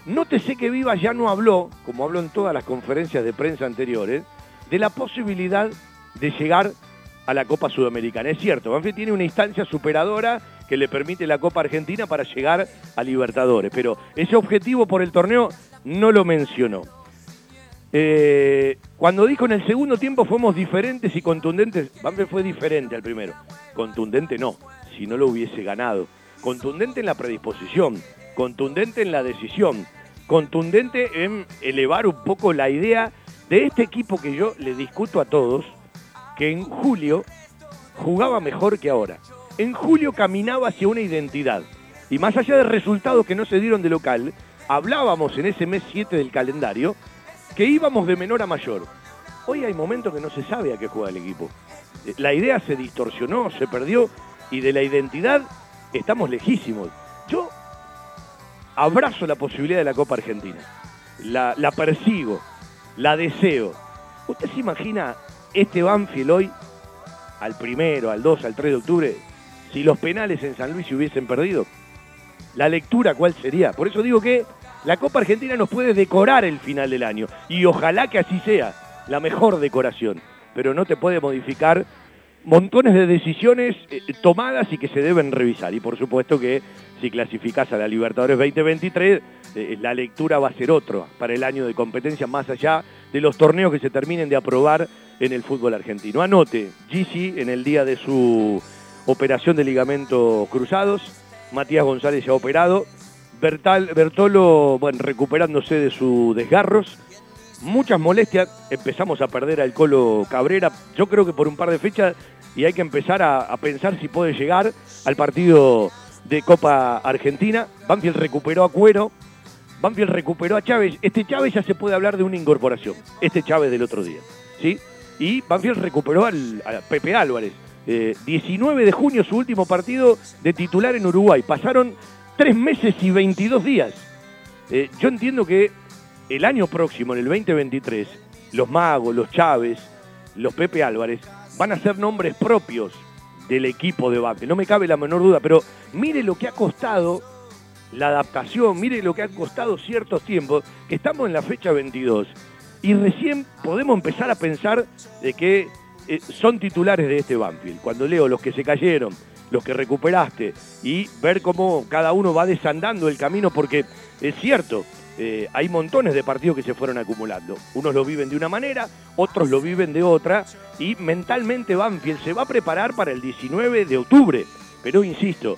Nótese que Vivas ya no habló, como habló en todas las conferencias de prensa anteriores, de la posibilidad de llegar a la Copa Sudamericana. Es cierto, Banfield tiene una instancia superadora que le permite la Copa Argentina para llegar a Libertadores. Pero ese objetivo por el torneo no lo mencionó. Eh, cuando dijo en el segundo tiempo fuimos diferentes y contundentes, Banfield fue diferente al primero. Contundente no, si no lo hubiese ganado. Contundente en la predisposición, contundente en la decisión, contundente en elevar un poco la idea de este equipo que yo le discuto a todos, que en julio jugaba mejor que ahora en julio caminaba hacia una identidad. Y más allá de resultados que no se dieron de local, hablábamos en ese mes 7 del calendario que íbamos de menor a mayor. Hoy hay momentos que no se sabe a qué juega el equipo. La idea se distorsionó, se perdió y de la identidad estamos lejísimos. Yo abrazo la posibilidad de la Copa Argentina. La, la persigo, la deseo. ¿Usted se imagina este Banfield hoy, al primero, al 2, al 3 de octubre, si los penales en San Luis se hubiesen perdido? La lectura, ¿cuál sería? Por eso digo que la Copa Argentina nos puede decorar el final del año y ojalá que así sea, la mejor decoración, pero no te puede modificar montones de decisiones eh, tomadas y que se deben revisar. Y por supuesto que si clasificás a la Libertadores 2023, eh, la lectura va a ser otra para el año de competencia más allá de los torneos que se terminen de aprobar en el fútbol argentino. Anote, Gigi en el día de su operación de ligamentos cruzados. Matías González ya ha operado. Bertal, Bertolo, bueno, recuperándose de sus desgarros. Muchas molestias, empezamos a perder al Colo Cabrera, yo creo que por un par de fechas, y hay que empezar a, pensar si puede llegar al partido de Copa Argentina. Banfield recuperó a Cuero, Banfield recuperó a Chávez. Este Chávez ya se puede hablar de una incorporación, este Chávez del otro día. ¿sí? Y Banfield recuperó al, a Pepe Álvarez. 19 eh, de junio, su último partido de titular en Uruguay. Pasaron tres meses y 22 días. Eh, yo entiendo que el año próximo, en el 2023, los Magos, los Chávez, los Pepe Álvarez, van a ser nombres propios del equipo de Banfield. No me cabe la menor duda, pero mire lo que ha costado la adaptación, mire lo que ha costado ciertos tiempos, que estamos en la fecha 22 y recién podemos empezar a pensar de que eh, son titulares de este Banfield. Cuando leo los que se cayeron, los que recuperaste y ver cómo cada uno va desandando el camino, porque es cierto, eh, hay montones de partidos que se fueron acumulando. Unos lo viven de una manera, otros lo viven de otra, y mentalmente Banfield se va a preparar para el 19 de octubre. Pero insisto,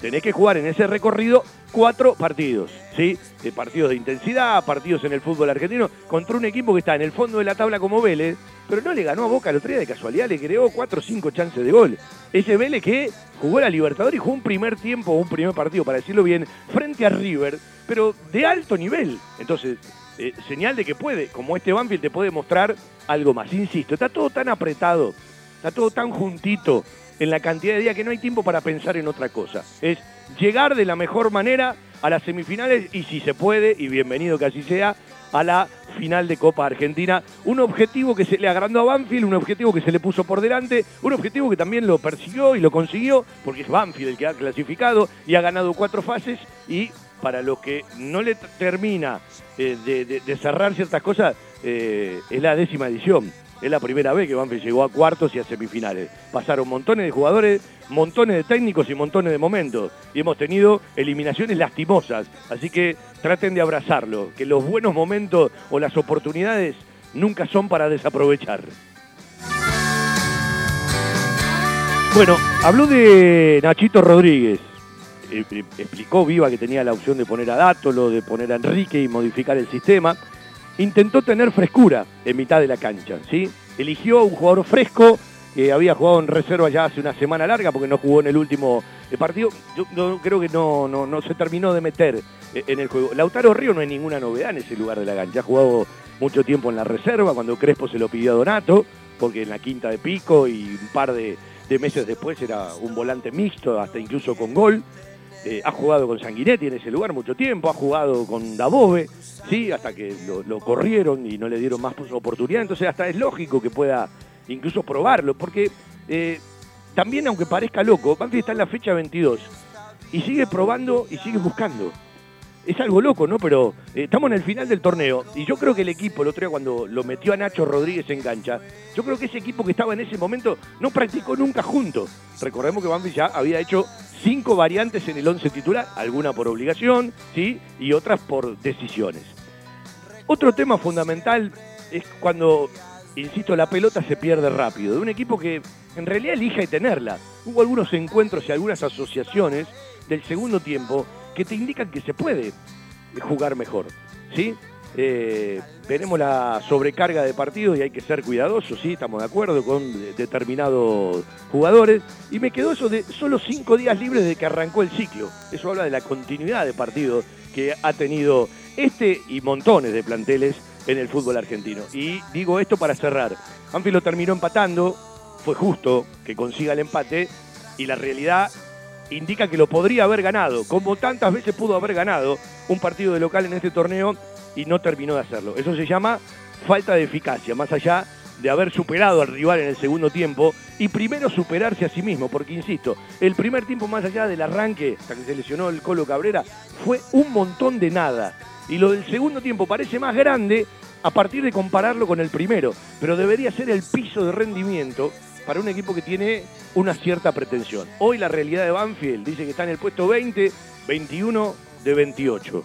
tenés que jugar en ese recorrido cuatro partidos, ¿sí? De partidos de intensidad, partidos en el fútbol argentino, contra un equipo que está en el fondo de la tabla como Vélez, pero no le ganó a Boca otro día de casualidad, le creó cuatro o cinco chances de gol. Ese Vélez que jugó la Libertadores y jugó un primer tiempo, un primer partido, para decirlo bien, frente a River, pero de alto nivel. Entonces, eh, señal de que puede, como este Banfield te puede mostrar algo más. Insisto, está todo tan apretado, está todo tan juntito en la cantidad de días que no hay tiempo para pensar en otra cosa. Es llegar de la mejor manera a las semifinales y si se puede, y bienvenido que así sea, a la final de Copa Argentina. Un objetivo que se le agrandó a Banfield, un objetivo que se le puso por delante, un objetivo que también lo persiguió y lo consiguió, porque es Banfield el que ha clasificado y ha ganado cuatro fases y para los que no le termina eh, de, cerrar ciertas cosas, eh, es la décima edición. Es la primera vez que Banfield llegó a cuartos y a semifinales. Pasaron montones de jugadores, montones de técnicos y montones de momentos. Y hemos tenido eliminaciones lastimosas. Así que traten de abrazarlo, que los buenos momentos o las oportunidades nunca son para desaprovechar. Bueno, habló de Nachito Rodríguez. Eh, eh, explicó Viva que tenía la opción de poner a Dátolo, de poner a Enrique y modificar el sistema intentó tener frescura en mitad de la cancha, ¿sí? Eligió un jugador fresco que había jugado en reserva ya hace una semana larga porque no jugó en el último eh, partido. Yo creo que no, no, no, se terminó de meter eh, en el juego. Lautaro Río no hay ninguna novedad en ese lugar de la cancha. Ha jugado mucho tiempo en la reserva cuando Crespo se lo pidió a Donato, porque en la quinta de pico y un par de, de meses después era un volante mixto, hasta incluso con gol. Eh, ha jugado con Sanguinetti en ese lugar mucho tiempo, ha jugado con Dabove, sí, hasta que lo, corrieron y no le dieron más oportunidad. Entonces hasta es lógico que pueda incluso probarlo, porque eh, también aunque parezca loco, Banfield está en la fecha 22 y sigue probando y sigue buscando es algo loco, ¿no? Pero eh, estamos en el final del torneo y yo creo que el equipo, el otro día cuando lo metió a Nacho Rodríguez en cancha, yo creo que ese equipo que estaba en ese momento no practicó nunca juntos. Recordemos que Banfield ya había hecho cinco variantes en el once titular, alguna por obligación, ¿sí? Y otras por decisiones. Otro tema fundamental es cuando, insisto, la pelota se pierde rápido, de un equipo que en realidad elige tenerla. Hubo algunos encuentros y algunas asociaciones del segundo tiempo que te indican que se puede jugar mejor. ¿sí? Eh, tenemos la sobrecarga de partidos y hay que ser cuidadosos, sí, estamos de acuerdo con determinados jugadores. Y me quedó eso de solo cinco días libres de que arrancó el ciclo. Eso habla de la continuidad de partidos que ha tenido este y montones de planteles en el fútbol argentino. Y digo esto para cerrar. Anfield lo terminó empatando, fue justo que consiga el empate y la realidad indica que lo podría haber ganado, como tantas veces pudo haber ganado un partido de local en este torneo y no terminó de hacerlo. Eso se llama falta de eficacia, más allá de haber superado al rival en el segundo tiempo y primero superarse a sí mismo, porque insisto, el primer tiempo más allá del arranque, hasta que se lesionó el Colo Cabrera, fue un montón de nada. Y lo del segundo tiempo parece más grande a partir de compararlo con el primero, pero debería ser el piso de rendimiento para un equipo que tiene una cierta pretensión. Hoy la realidad de Banfield dice que está en el puesto 20, 21 de 28.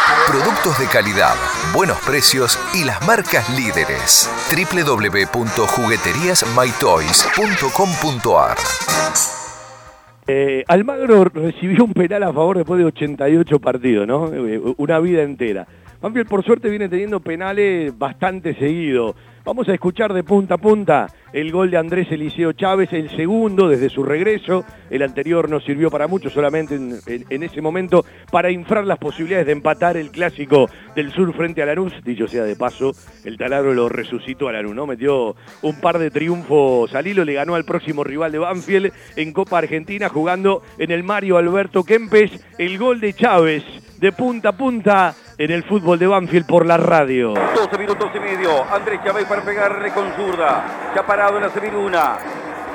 Productos de calidad, buenos precios y las marcas líderes. www.jugueteriasmytoys.com.ar Eh, Almagro recibió un penal a favor después de 88 partidos, ¿no? Eh, Una vida entera. Banfield por suerte viene teniendo penales bastante seguido. Vamos a escuchar de punta a punta el gol de Andrés Eliseo Chávez, el segundo desde su regreso. El anterior no sirvió para mucho, solamente en, ese momento para inflar las posibilidades de empatar el clásico del sur frente a Lanús. Dicho sea de paso, el taladro lo resucitó a Lanús, ¿no? Metió un par de triunfos al hilo, le ganó al próximo rival de Banfield en Copa Argentina jugando en el Mario Alberto Kempes. El gol de Chávez de punta a punta en el fútbol de Banfield por la radio. 12 minutos y medio. Andrés Chávez para pegarle con zurda. Ya parado en la semiluna.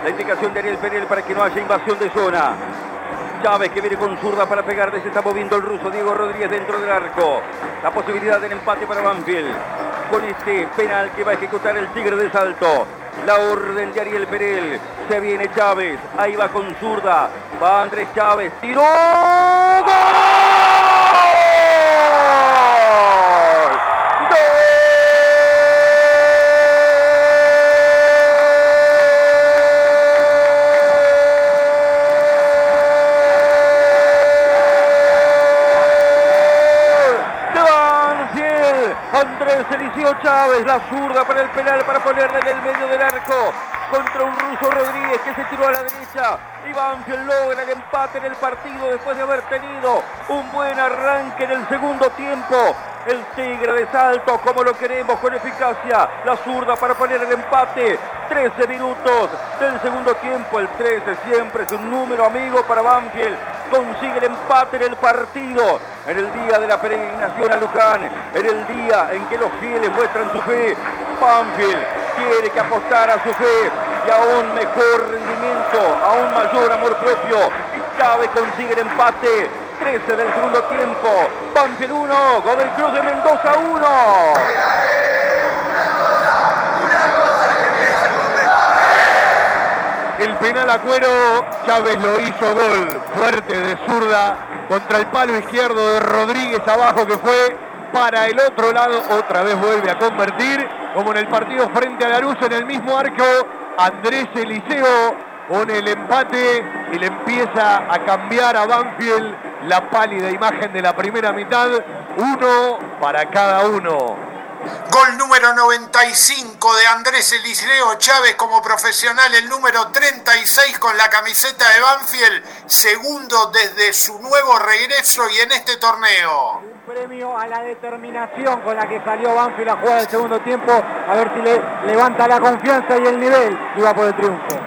La indicación de Ariel Perel para que no haya invasión de zona. Chávez que viene con zurda para pegarle. Se está moviendo el ruso Diego Rodríguez dentro del arco. La posibilidad del empate para Banfield. Con este penal que va a ejecutar el Tigre de Salto. La orden de Ariel Perel. Se viene Chávez. Ahí va con zurda. Va Andrés Chávez. ¡Tiró! ¡Gol! de Banfield. Andrés Eliseo Chávez, la zurda para el penal para ponerle en el medio del arco contra un ruso Rodríguez que se tiró a la derecha. Y Banfield logra el empate en el partido después de haber tenido un buen arranque en el segundo tiempo. El Tigre de Salto, como lo queremos, con eficacia. La zurda para poner el empate. 13 minutos del segundo tiempo. El 13 siempre es un número amigo para Banfield. Consigue el empate en el partido. En el día de la peregrinación a Luján. En el día en que los fieles muestran su fe. Banfield tiene que apostar a su fe y a un mejor rendimiento, a un mayor amor propio. Y Chávez consigue el empate. 13 del segundo tiempo. Banfield 1, Godoy Cruz de Mendoza 1. El penal a cuero, Chávez lo hizo gol fuerte de zurda contra el palo izquierdo de Rodríguez abajo que fue para el otro lado. Otra vez vuelve a convertir, como en el partido frente a Larus en el mismo arco. Andrés Eliseo con el empate y le empieza a cambiar a Banfield la pálida imagen de la primera mitad. Uno para cada uno. Gol número 95 de Andrés Eliseo Chávez como profesional, el número 36 con la camiseta de Banfield, segundo desde su nuevo regreso y en este torneo. premio a la determinación con la que salió Banfield a jugar el segundo tiempo, a ver si le levanta la confianza y el nivel y va por el triunfo.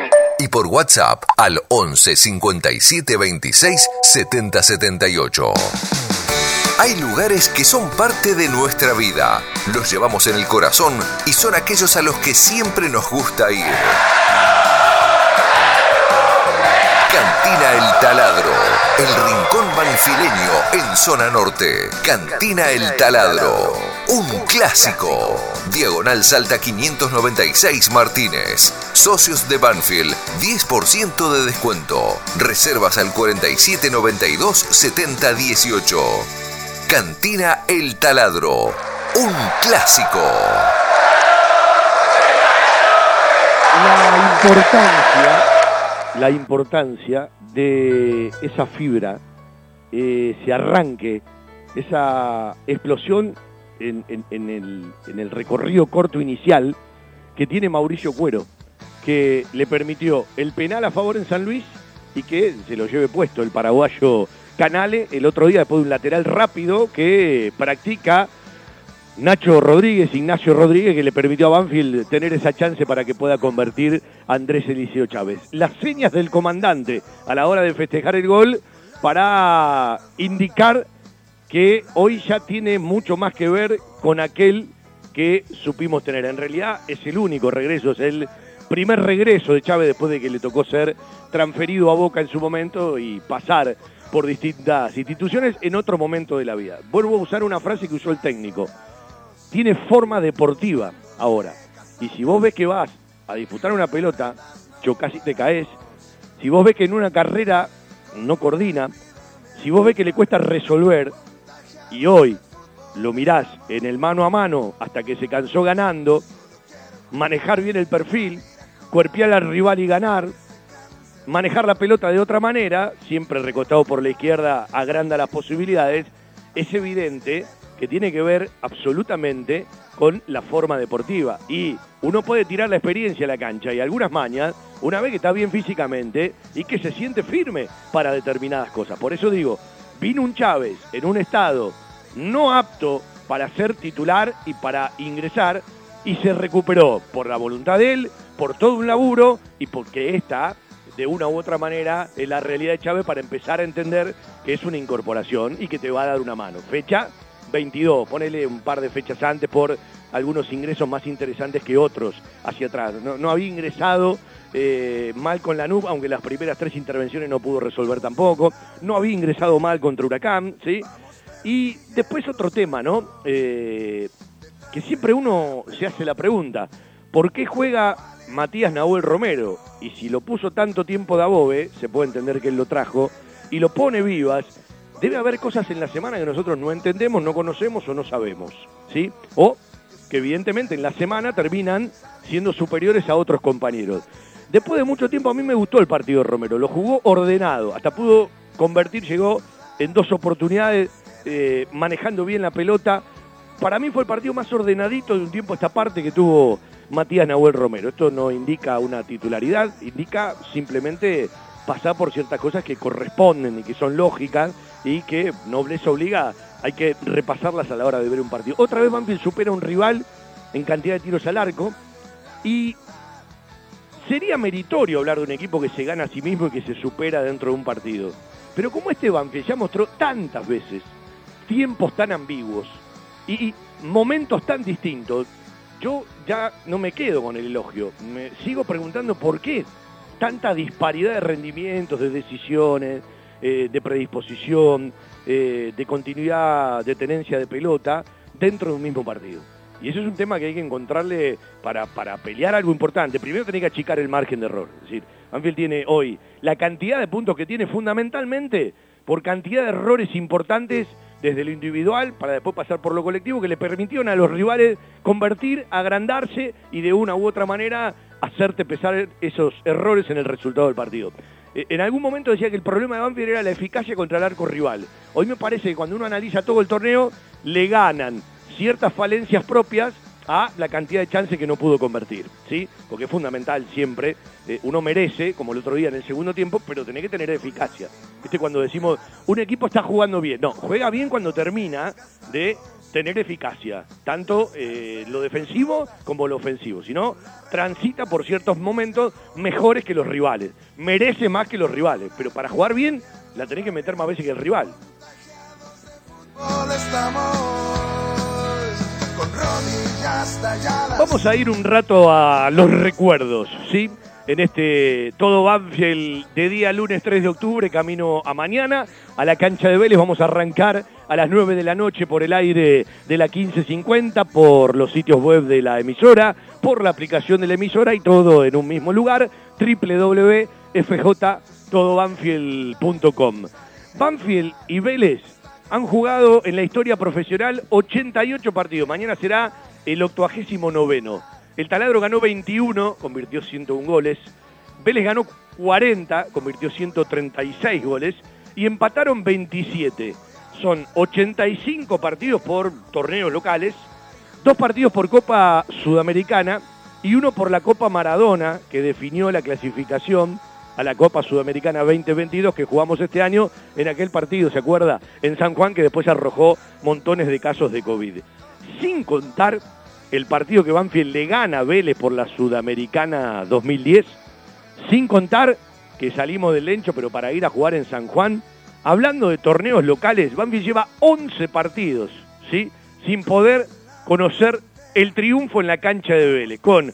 y por WhatsApp al 11 57 26 70 78. Hay lugares que son parte de nuestra vida, los llevamos en el corazón y son aquellos a los que siempre nos gusta ir. Cantina El Taladro, El Rincón Banfileño en zona norte. Cantina El Taladro. Un clásico. Diagonal Salta 596 Martínez. Socios de Banfield, 10% de descuento. Reservas al 4792 7018. Cantina El Taladro. Un clásico. La importancia, la importancia de esa fibra, eh, ese arranque, esa explosión en, en- en el, en el recorrido corto inicial que tiene Mauricio Cuero, que le permitió el penal a favor en San Luis y que se lo lleve puesto el paraguayo Canale el otro día después de un lateral rápido que practica Nacho Rodríguez, Ignacio Rodríguez, que le permitió a Banfield tener esa chance para que pueda convertir a Andrés Eliseo Chávez. Las señas del comandante a la hora de festejar el gol para indicar que hoy ya tiene mucho más que ver con aquel que supimos tener. En realidad es el único regreso, es el primer regreso de Chávez después de que le tocó ser transferido a Boca en su momento y pasar por distintas instituciones en otro momento de la vida. Vuelvo a usar una frase que usó el técnico tiene forma deportiva ahora. Y si vos ves que vas a disputar una pelota, chocas y te caes. Si vos ves que en una carrera no coordina, si vos ves que le cuesta resolver, y hoy lo mirás en el mano a mano hasta que se cansó ganando, manejar bien el perfil, cuerpear al rival y ganar, manejar la pelota de otra manera, siempre recostado por la izquierda agranda las posibilidades, es evidente que tiene que ver absolutamente con la forma deportiva. Y uno puede tirar la experiencia a la cancha y algunas mañas una vez que está bien físicamente y que se siente firme para determinadas cosas. Por eso digo, vino un Chávez en un estado no apto para ser titular y para ingresar y se recuperó por la voluntad de él, por todo un laburo y porque esta, de una u otra manera, es la realidad de Chávez para empezar a entender que es una incorporación y que te va a dar una mano. Fecha 22, ponele un par de fechas antes por algunos ingresos más interesantes que otros hacia atrás. No, había ingresado eh, mal con la NUB, aunque las primeras tres intervenciones no pudo resolver tampoco. No había ingresado mal contra Huracán, ¿sí? Y después otro tema, ¿no? Eh, que siempre uno se hace la pregunta, ¿por qué juega Matías Nahuel Romero? Y si lo puso tanto tiempo de Abobe, se puede entender que él lo trajo, y lo pone vivas, debe haber cosas en la semana que nosotros no entendemos, no conocemos o no sabemos, ¿sí? O que evidentemente en la semana terminan siendo superiores a otros compañeros. Después de mucho tiempo a mí me gustó el partido de Romero, lo jugó ordenado, hasta pudo convertir, llegó en dos oportunidades, eh, manejando bien la pelota. Para mí fue el partido más ordenadito de un tiempo esta parte que tuvo Matías Nahuel Romero. Esto no indica una titularidad, indica simplemente pasar por ciertas cosas que corresponden y que son lógicas y que nobleza obliga, hay que repasarlas a la hora de ver un partido. Otra vez Banfield supera a un rival en cantidad de tiros al arco y sería meritorio hablar de un equipo que se gana a sí mismo y que se supera dentro de un partido. Pero como este Banfield ya mostró tantas veces tiempos tan ambiguos y, y momentos tan distintos, yo ya no me quedo con el elogio. Me sigo preguntando por qué tanta disparidad de rendimientos, de decisiones, eh, de predisposición, eh, de continuidad, de tenencia de pelota dentro de un mismo partido. Y eso es un tema que hay que encontrarle para, para pelear algo importante. Primero tiene que achicar el margen de error. Es decir, Banfield tiene hoy la cantidad de puntos que tiene fundamentalmente por cantidad de errores importantes desde lo individual para después pasar por lo colectivo que le permitieron a los rivales convertir, agrandarse y de una u otra manera hacerte pesar esos errores en el resultado del partido. Eh, En algún momento decía que el problema de Banfield era la eficacia contra el arco rival. Hoy me parece que cuando uno analiza todo el torneo, le ganan ciertas falencias propias a la cantidad de chances que no pudo convertir, ¿sí? Porque es fundamental siempre, eh, uno merece, como el otro día en el segundo tiempo, pero tiene que tener eficacia. ¿Viste? Cuando decimos, un equipo está jugando bien, no, juega bien cuando termina de tener eficacia, tanto eh, lo defensivo como lo ofensivo, si no, transita por ciertos momentos mejores que los rivales, merece más que los rivales, pero para jugar bien la tenés que meter más veces que el rival. Vamos a ir un rato a los recuerdos, ¿sí? En este todo Banfield de día lunes 3 de octubre, camino a mañana, a la cancha de Vélez. Vamos a arrancar a las 9 de la noche por el aire de la 1550, por los sitios web de la emisora, por la aplicación de la emisora y todo en un mismo lugar, www.fjtodobanfield.com. Banfield y Vélez han jugado en la historia profesional 88 partidos. Mañana será el 89. El Taladro ganó 21, convirtió 101 goles. Vélez ganó 40, convirtió 136 goles. Y empataron 27. Son 85 partidos por torneos locales, dos partidos por Copa Sudamericana y uno por la Copa Maradona, que definió la clasificación a la Copa Sudamericana 2022 que jugamos este año en aquel partido, ¿se acuerda? En San Juan, que después arrojó montones de casos de COVID. Sin contar el partido que Banfield le gana a Vélez por la Sudamericana 2010, sin contar que salimos del Lencho, pero para ir a jugar en San Juan, hablando de torneos locales, Banfield lleva 11 partidos, ¿sí? Sin poder conocer el triunfo en la cancha de Vélez, con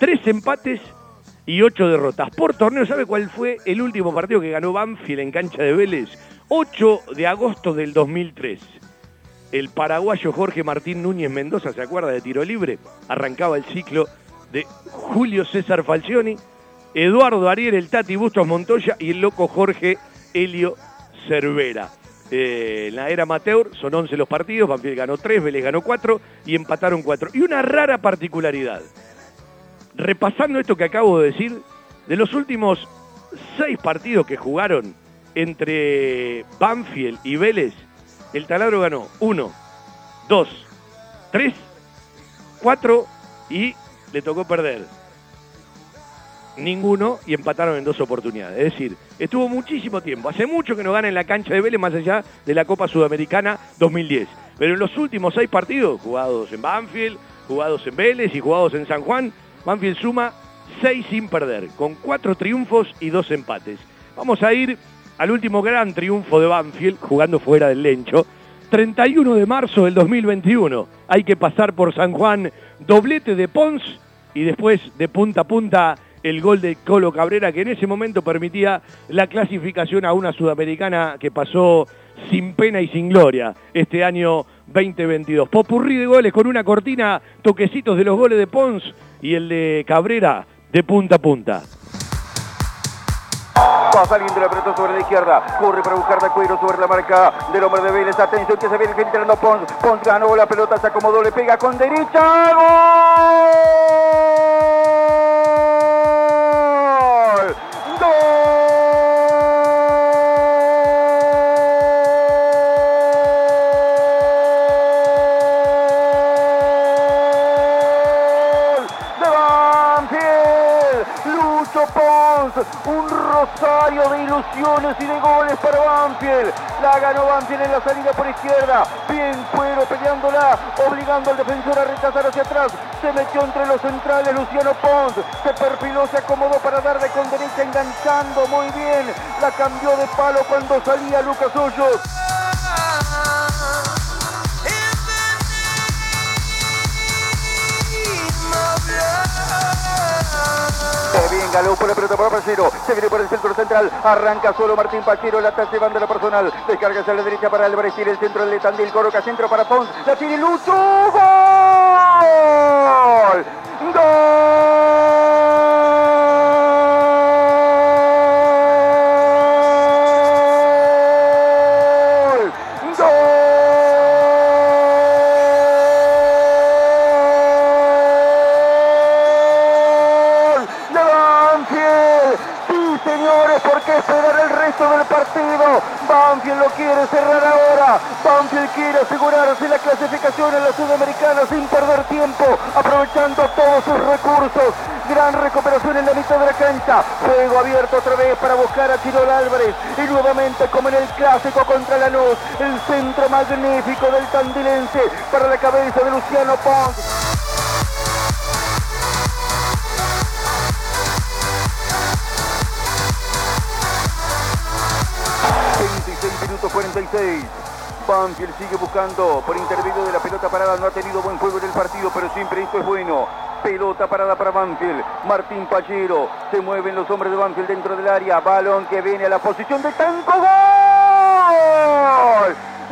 tres empates y ocho derrotas. Por torneo, ¿sabe cuál fue el último partido que ganó Banfield en cancha de Vélez? 8 de agosto del 2003 el paraguayo Jorge Martín Núñez Mendoza, ¿se acuerda de tiro libre? Arrancaba el ciclo de Julio César Falcioni, Eduardo Ariel, el Tati Bustos Montoya y el loco Jorge Helio Cervera. Eh, en la era amateur son 11 los partidos, Banfield ganó 3, Vélez ganó 4 y empataron 4. Y una rara particularidad, repasando esto que acabo de decir, de los últimos 6 partidos que jugaron entre Banfield y Vélez, el taladro ganó 1, 2, 3, 4 y le tocó perder ninguno y empataron en dos oportunidades. Es decir, estuvo muchísimo tiempo. Hace mucho que no gana en la cancha de Vélez más allá de la Copa Sudamericana 2010. Pero en los últimos seis partidos, jugados en Banfield, jugados en Vélez y jugados en San Juan, Banfield suma seis sin perder, con cuatro triunfos y dos empates. Vamos a ir al último gran triunfo de Banfield, jugando fuera del Lencho. 31 de marzo del 2021. Hay que pasar por San Juan, doblete de Pons y después de punta a punta el gol de Colo Cabrera que en ese momento permitía la clasificación a una sudamericana que pasó sin pena y sin gloria este año 2022. Popurrí de goles con una cortina, toquecitos de los goles de Pons y el de Cabrera de punta a punta. Va saliendo la pelota sobre la izquierda. Corre para buscar de cuero sobre la marca del hombre de Vélez. Atención que se viene filtrando Pons. Pons ganó la pelota, se acomodó, le pega con derecha. ¡Gol! Ilusiones y de goles para Banfield. La ganó Banfield en la salida por izquierda. Bien cuero peleándola, obligando al defensor a rechazar hacia atrás. Se metió entre los centrales Luciano Pons. Se perfiló, se acomodó para darle con derecha, enganchando muy bien. La cambió de palo cuando salía Lucas Hoyos. Galó por la pelota para Pachero. Se viene por el centro central. Arranca solo Martín Pachero. La está llevando la personal. Descarga hacia la derecha para Álvarez. Tiene el centro de Tandil. Coloca centro para Pons. La tiene Lucho. ¡Gol! ¡Gol! ¡De Banfield! Sí, señores, ¿por qué esperar el resto del partido? Banfield lo quiere cerrar ahora. Banfield quiere asegurarse la clasificación en la Sudamericana sin perder tiempo, aprovechando todos sus recursos. Gran recuperación en la mitad de la cancha. Juego abierto otra vez para buscar a Tirol Álvarez. Y nuevamente, como en el clásico contra Lanús, el centro magnífico del tandilense para la cabeza de Luciano Pons. 26 minutos 46. Banfield sigue buscando por intermedio de la pelota parada. No ha tenido buen juego en el partido, pero siempre esto es bueno. Pelota parada para Banfield. Martín Pallero. Se mueven los hombres de Banfield dentro del área. Balón que viene a la posición de Tanco. ¡Gol!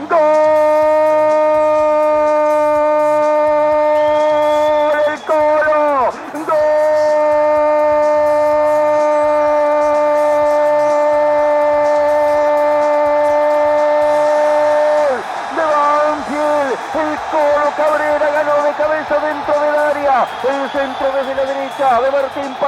¡Gol!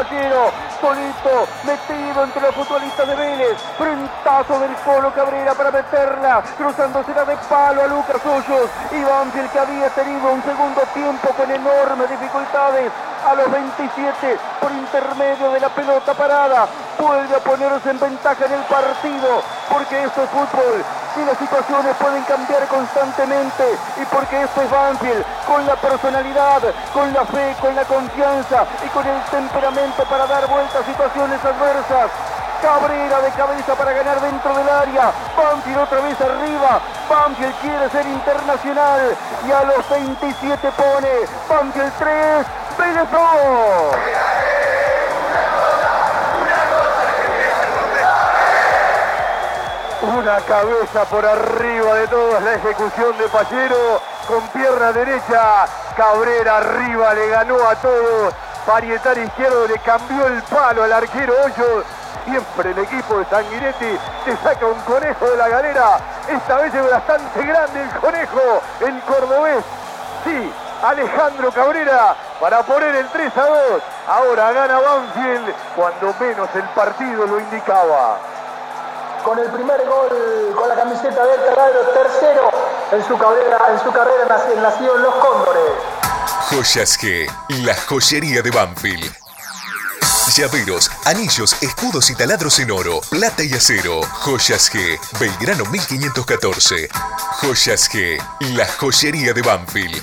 Martín Pallero. Solito, metido entre los futbolistas de Vélez. Frentazo del Colo Cabrera para meterla. Cruzándosela de palo a Lucas Hoyos. Y Banfield que había tenido un segundo tiempo con enormes dificultades. A los 27 por intermedio de la pelota parada. Vuelve a ponerse en ventaja en el partido. Porque esto es fútbol y las situaciones pueden cambiar constantemente y porque esto es Banfield con la personalidad, con la fe, con la confianza y con el temperamento para dar vuelta a situaciones adversas. Cabrera de cabeza para ganar dentro del área. Banfield otra vez arriba. Banfield quiere ser internacional. Y a los 27 pone Banfield 3, Vélez 2. Una cabeza por arriba de todos, la ejecución de Pallero con pierna derecha. Cabrera arriba, le ganó a todos. Parietal izquierdo le cambió el palo al arquero Hoyos. Siempre el equipo de Sanguinetti se saca un conejo de la galera. Esta vez es bastante grande el conejo, el cordobés. Sí, Alejandro Cabrera para poner el 3 a 2. Ahora gana Banfield cuando menos el partido lo indicaba con el primer gol con la camiseta del Terrero, tercero en su carrera, en su carrera nac- nació en Los Cóndores. Joyas G, la joyería de Banfield. Llaveros, anillos, escudos y taladros en oro, plata y acero. Joyas G, Belgrano 1514. Joyas G, la joyería de Banfield.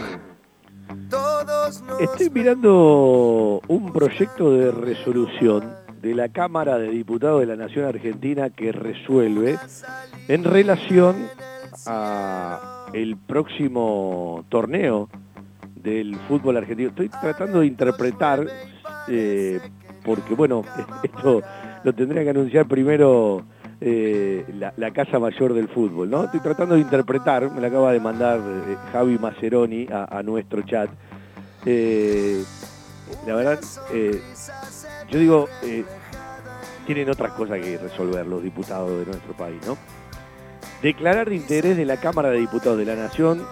Estoy mirando un proyecto de resolución de la Cámara de Diputados de la Nación Argentina que resuelve en relación a el próximo torneo del fútbol argentino. Estoy tratando de interpretar, eh, porque bueno, esto lo tendría que anunciar primero eh, la, la Casa Mayor del Fútbol, ¿no? Estoy tratando de interpretar, me la acaba de mandar eh, Javi Maceroni a, a nuestro chat. Eh, la verdad, eh, yo digo, eh, tienen otras cosas que resolver los diputados de nuestro país, ¿no? Declarar de interés de la Cámara de Diputados de la Nación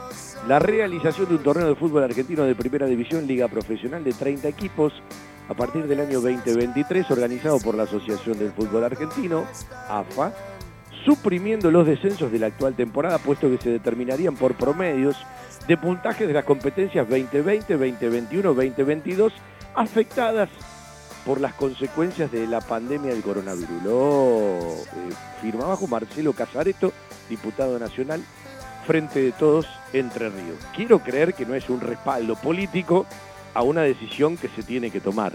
la realización de un torneo de fútbol argentino de primera división, liga profesional de 30 equipos, a partir del año 2023, organizado por la Asociación del Fútbol Argentino, AFA, suprimiendo los descensos de la actual temporada, puesto que se determinarían por promedios de puntajes de las competencias 2020, 2021, 2022, afectadas por las consecuencias de la pandemia del coronavirus. Lo eh, firma abajo Marcelo Casareto, diputado nacional, frente de todos Entre Ríos. Quiero creer que no es un respaldo político a una decisión que se tiene que tomar.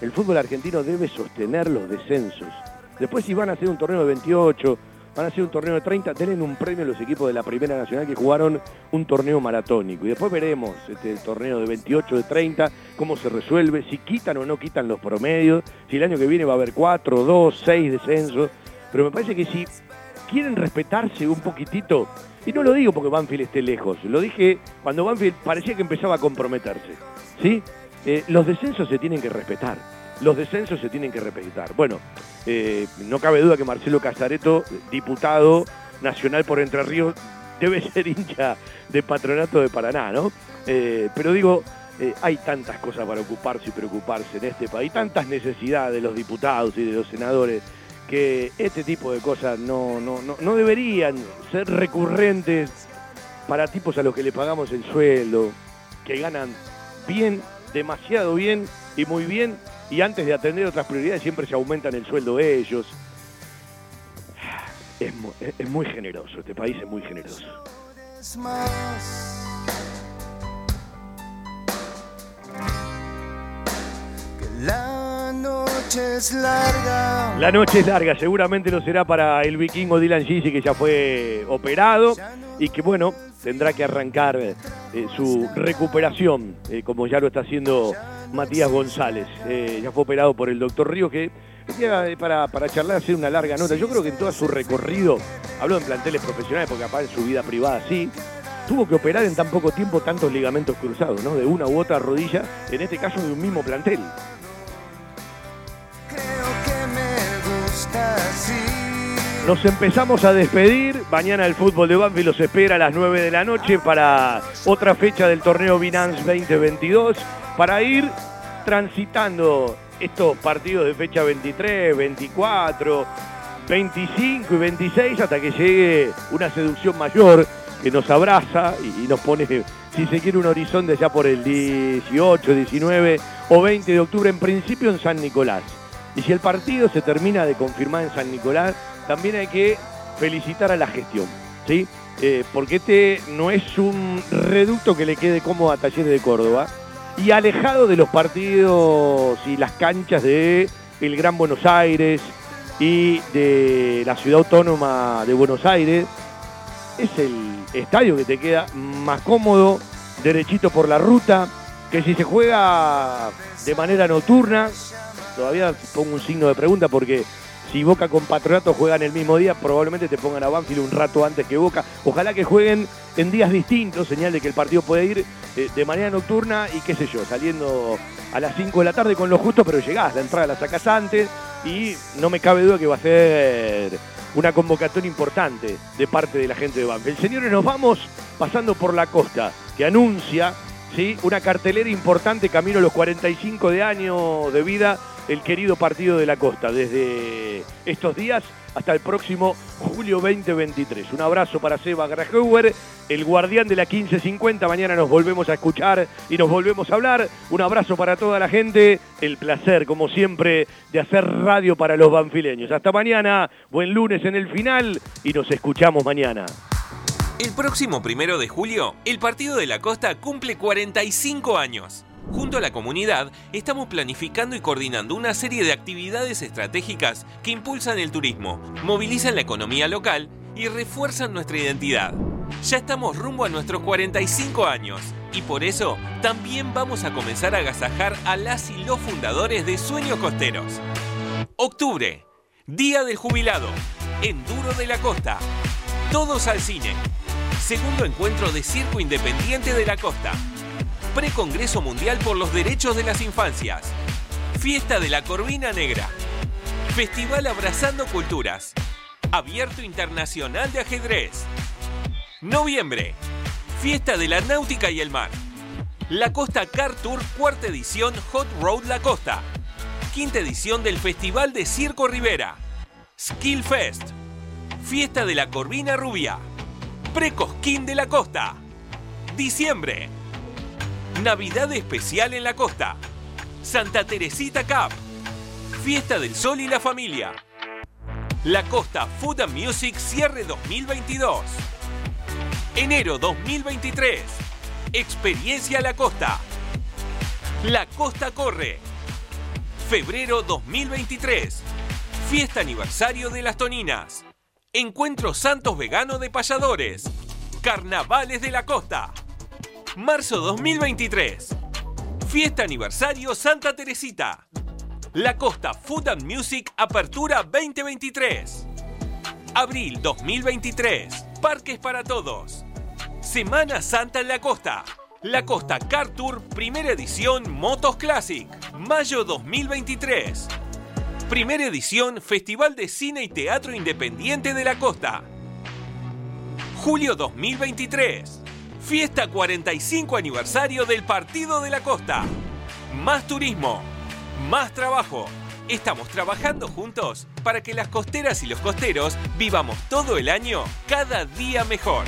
El fútbol argentino debe sostener los descensos. Después si van a hacer un torneo de 28, van a hacer un torneo de 30, tienen un premio los equipos de la Primera Nacional que jugaron un torneo maratónico. Y después veremos este torneo de 28, de 30, cómo se resuelve, si quitan o no quitan los promedios, si el año que viene va a haber 4, 2, 6 descensos. Pero me parece que si quieren respetarse un poquitito, y no lo digo porque Banfield esté lejos, lo dije cuando Banfield parecía que empezaba a comprometerse. ¿sí? Eh, los descensos se tienen que respetar. Los descensos se tienen que respetar. Bueno, eh, no cabe duda que Marcelo Casareto, diputado nacional por Entre Ríos, debe ser hincha de patronato de Paraná, ¿no? Eh, pero digo, eh, hay tantas cosas para ocuparse y preocuparse en este país, tantas necesidades de los diputados y de los senadores, que este tipo de cosas no, no, no, no deberían ser recurrentes para tipos a los que le pagamos el sueldo, que ganan bien, demasiado bien y muy bien, y antes de atender otras prioridades siempre se aumentan el sueldo de ellos. Es, mu- es- es muy generoso, este país es muy generoso. La noche es larga. La noche es larga, seguramente lo será para el vikingo Dylan Gisi que ya fue operado y que bueno, tendrá que arrancar eh, su recuperación, eh, como ya lo está haciendo Matías González. Eh, ya fue operado por el doctor Río que eh, para, para charlar, hacer una larga nota. Yo creo que en todo su recorrido, habló en planteles profesionales, porque capaz en su vida privada sí, tuvo que operar en tan poco tiempo tantos ligamentos cruzados, ¿no? De una u otra rodilla, en este caso de un mismo plantel. que me gusta así. Nos empezamos a despedir. Mañana el fútbol de Banfield los espera a las 9 de la noche para otra fecha del torneo Binance 2022. Para ir transitando estos partidos de fecha 23, 24, 25 y 26 hasta que llegue una seducción mayor que nos abraza y, nos pone, si se quiere, un horizonte ya por el 18, 19 o 20 de octubre, en principio en San Nicolás. Y si el partido se termina de confirmar en San Nicolás, también hay que felicitar a la gestión, ¿sí? Eh, porque este no es un reducto que le quede cómodo a Talleres de Córdoba y alejado de los partidos y las canchas de el Gran Buenos Aires y de la ciudad autónoma de Buenos Aires, es el estadio que te queda más cómodo, derechito por la ruta, que si se juega de manera nocturna, todavía pongo un signo de pregunta porque si Boca con Patronato juegan el mismo día, probablemente te pongan a Banfield un rato antes que Boca. Ojalá que jueguen en días distintos, señal de que el partido puede ir eh, de manera nocturna y qué sé yo, saliendo a las 5 de la tarde con lo justo, pero llegás, la entrada la sacás antes y no me cabe duda que va a ser una convocatoria importante de parte de la gente de Banfield. Señores, nos vamos pasando por la costa, que anuncia ¿sí? una cartelera importante camino a los 45 de años de vida el querido partido de la costa, desde estos días hasta el próximo julio 2023. Un abrazo para Seba Grajauer, el guardián de la 1550. Mañana nos volvemos a escuchar y nos volvemos a hablar. Un abrazo para toda la gente. El placer, como siempre, de hacer radio para los banfileños. Hasta mañana. Buen lunes en el final y nos escuchamos mañana. El próximo primero de julio, el Partido de la Costa cumple 45 años. Junto a la comunidad, estamos planificando y coordinando una serie de actividades estratégicas que impulsan el turismo, movilizan la economía local y refuerzan nuestra identidad. Ya estamos rumbo a nuestros 45 años y por eso también vamos a comenzar a agasajar a las y los fundadores de Sueños Costeros. Octubre, Día del Jubilado, Enduro de la Costa. Todos al cine. Segundo encuentro de Circo Independiente de la Costa. Precongreso Mundial por los Derechos de las Infancias. Fiesta de la Corvina Negra. Festival Abrazando Culturas. Abierto Internacional de Ajedrez. Noviembre. Fiesta de la Náutica y el Mar. La Costa Car Tour, cuarta edición Hot Road La Costa. Quinta edición del Festival de Circo Rivera. Skill Fest. Fiesta de la Corvina Rubia. Precosquín de la Costa. Diciembre. Navidad especial en la costa. Santa Teresita Cup. Fiesta del Sol y la Familia. La Costa Food and Music Cierre 2022. Enero 2023. Experiencia La Costa. La Costa Corre. Febrero 2023. Fiesta aniversario de las Toninas. Encuentro Santos Vegano de Payadores. Carnavales de la Costa. Marzo 2023. Fiesta aniversario Santa Teresita. La Costa Food and Music Apertura 2023. Abril 2023. Parques para todos. Semana Santa en la Costa. La Costa Car Tour Primera Edición Motos Classic. Mayo 2023. Primera edición Festival de Cine y Teatro Independiente de la Costa. Julio 2023. Fiesta 45 aniversario del Partido de la Costa. Más turismo, más trabajo. Estamos trabajando juntos para que las costeras y los costeros vivamos todo el año cada día mejor.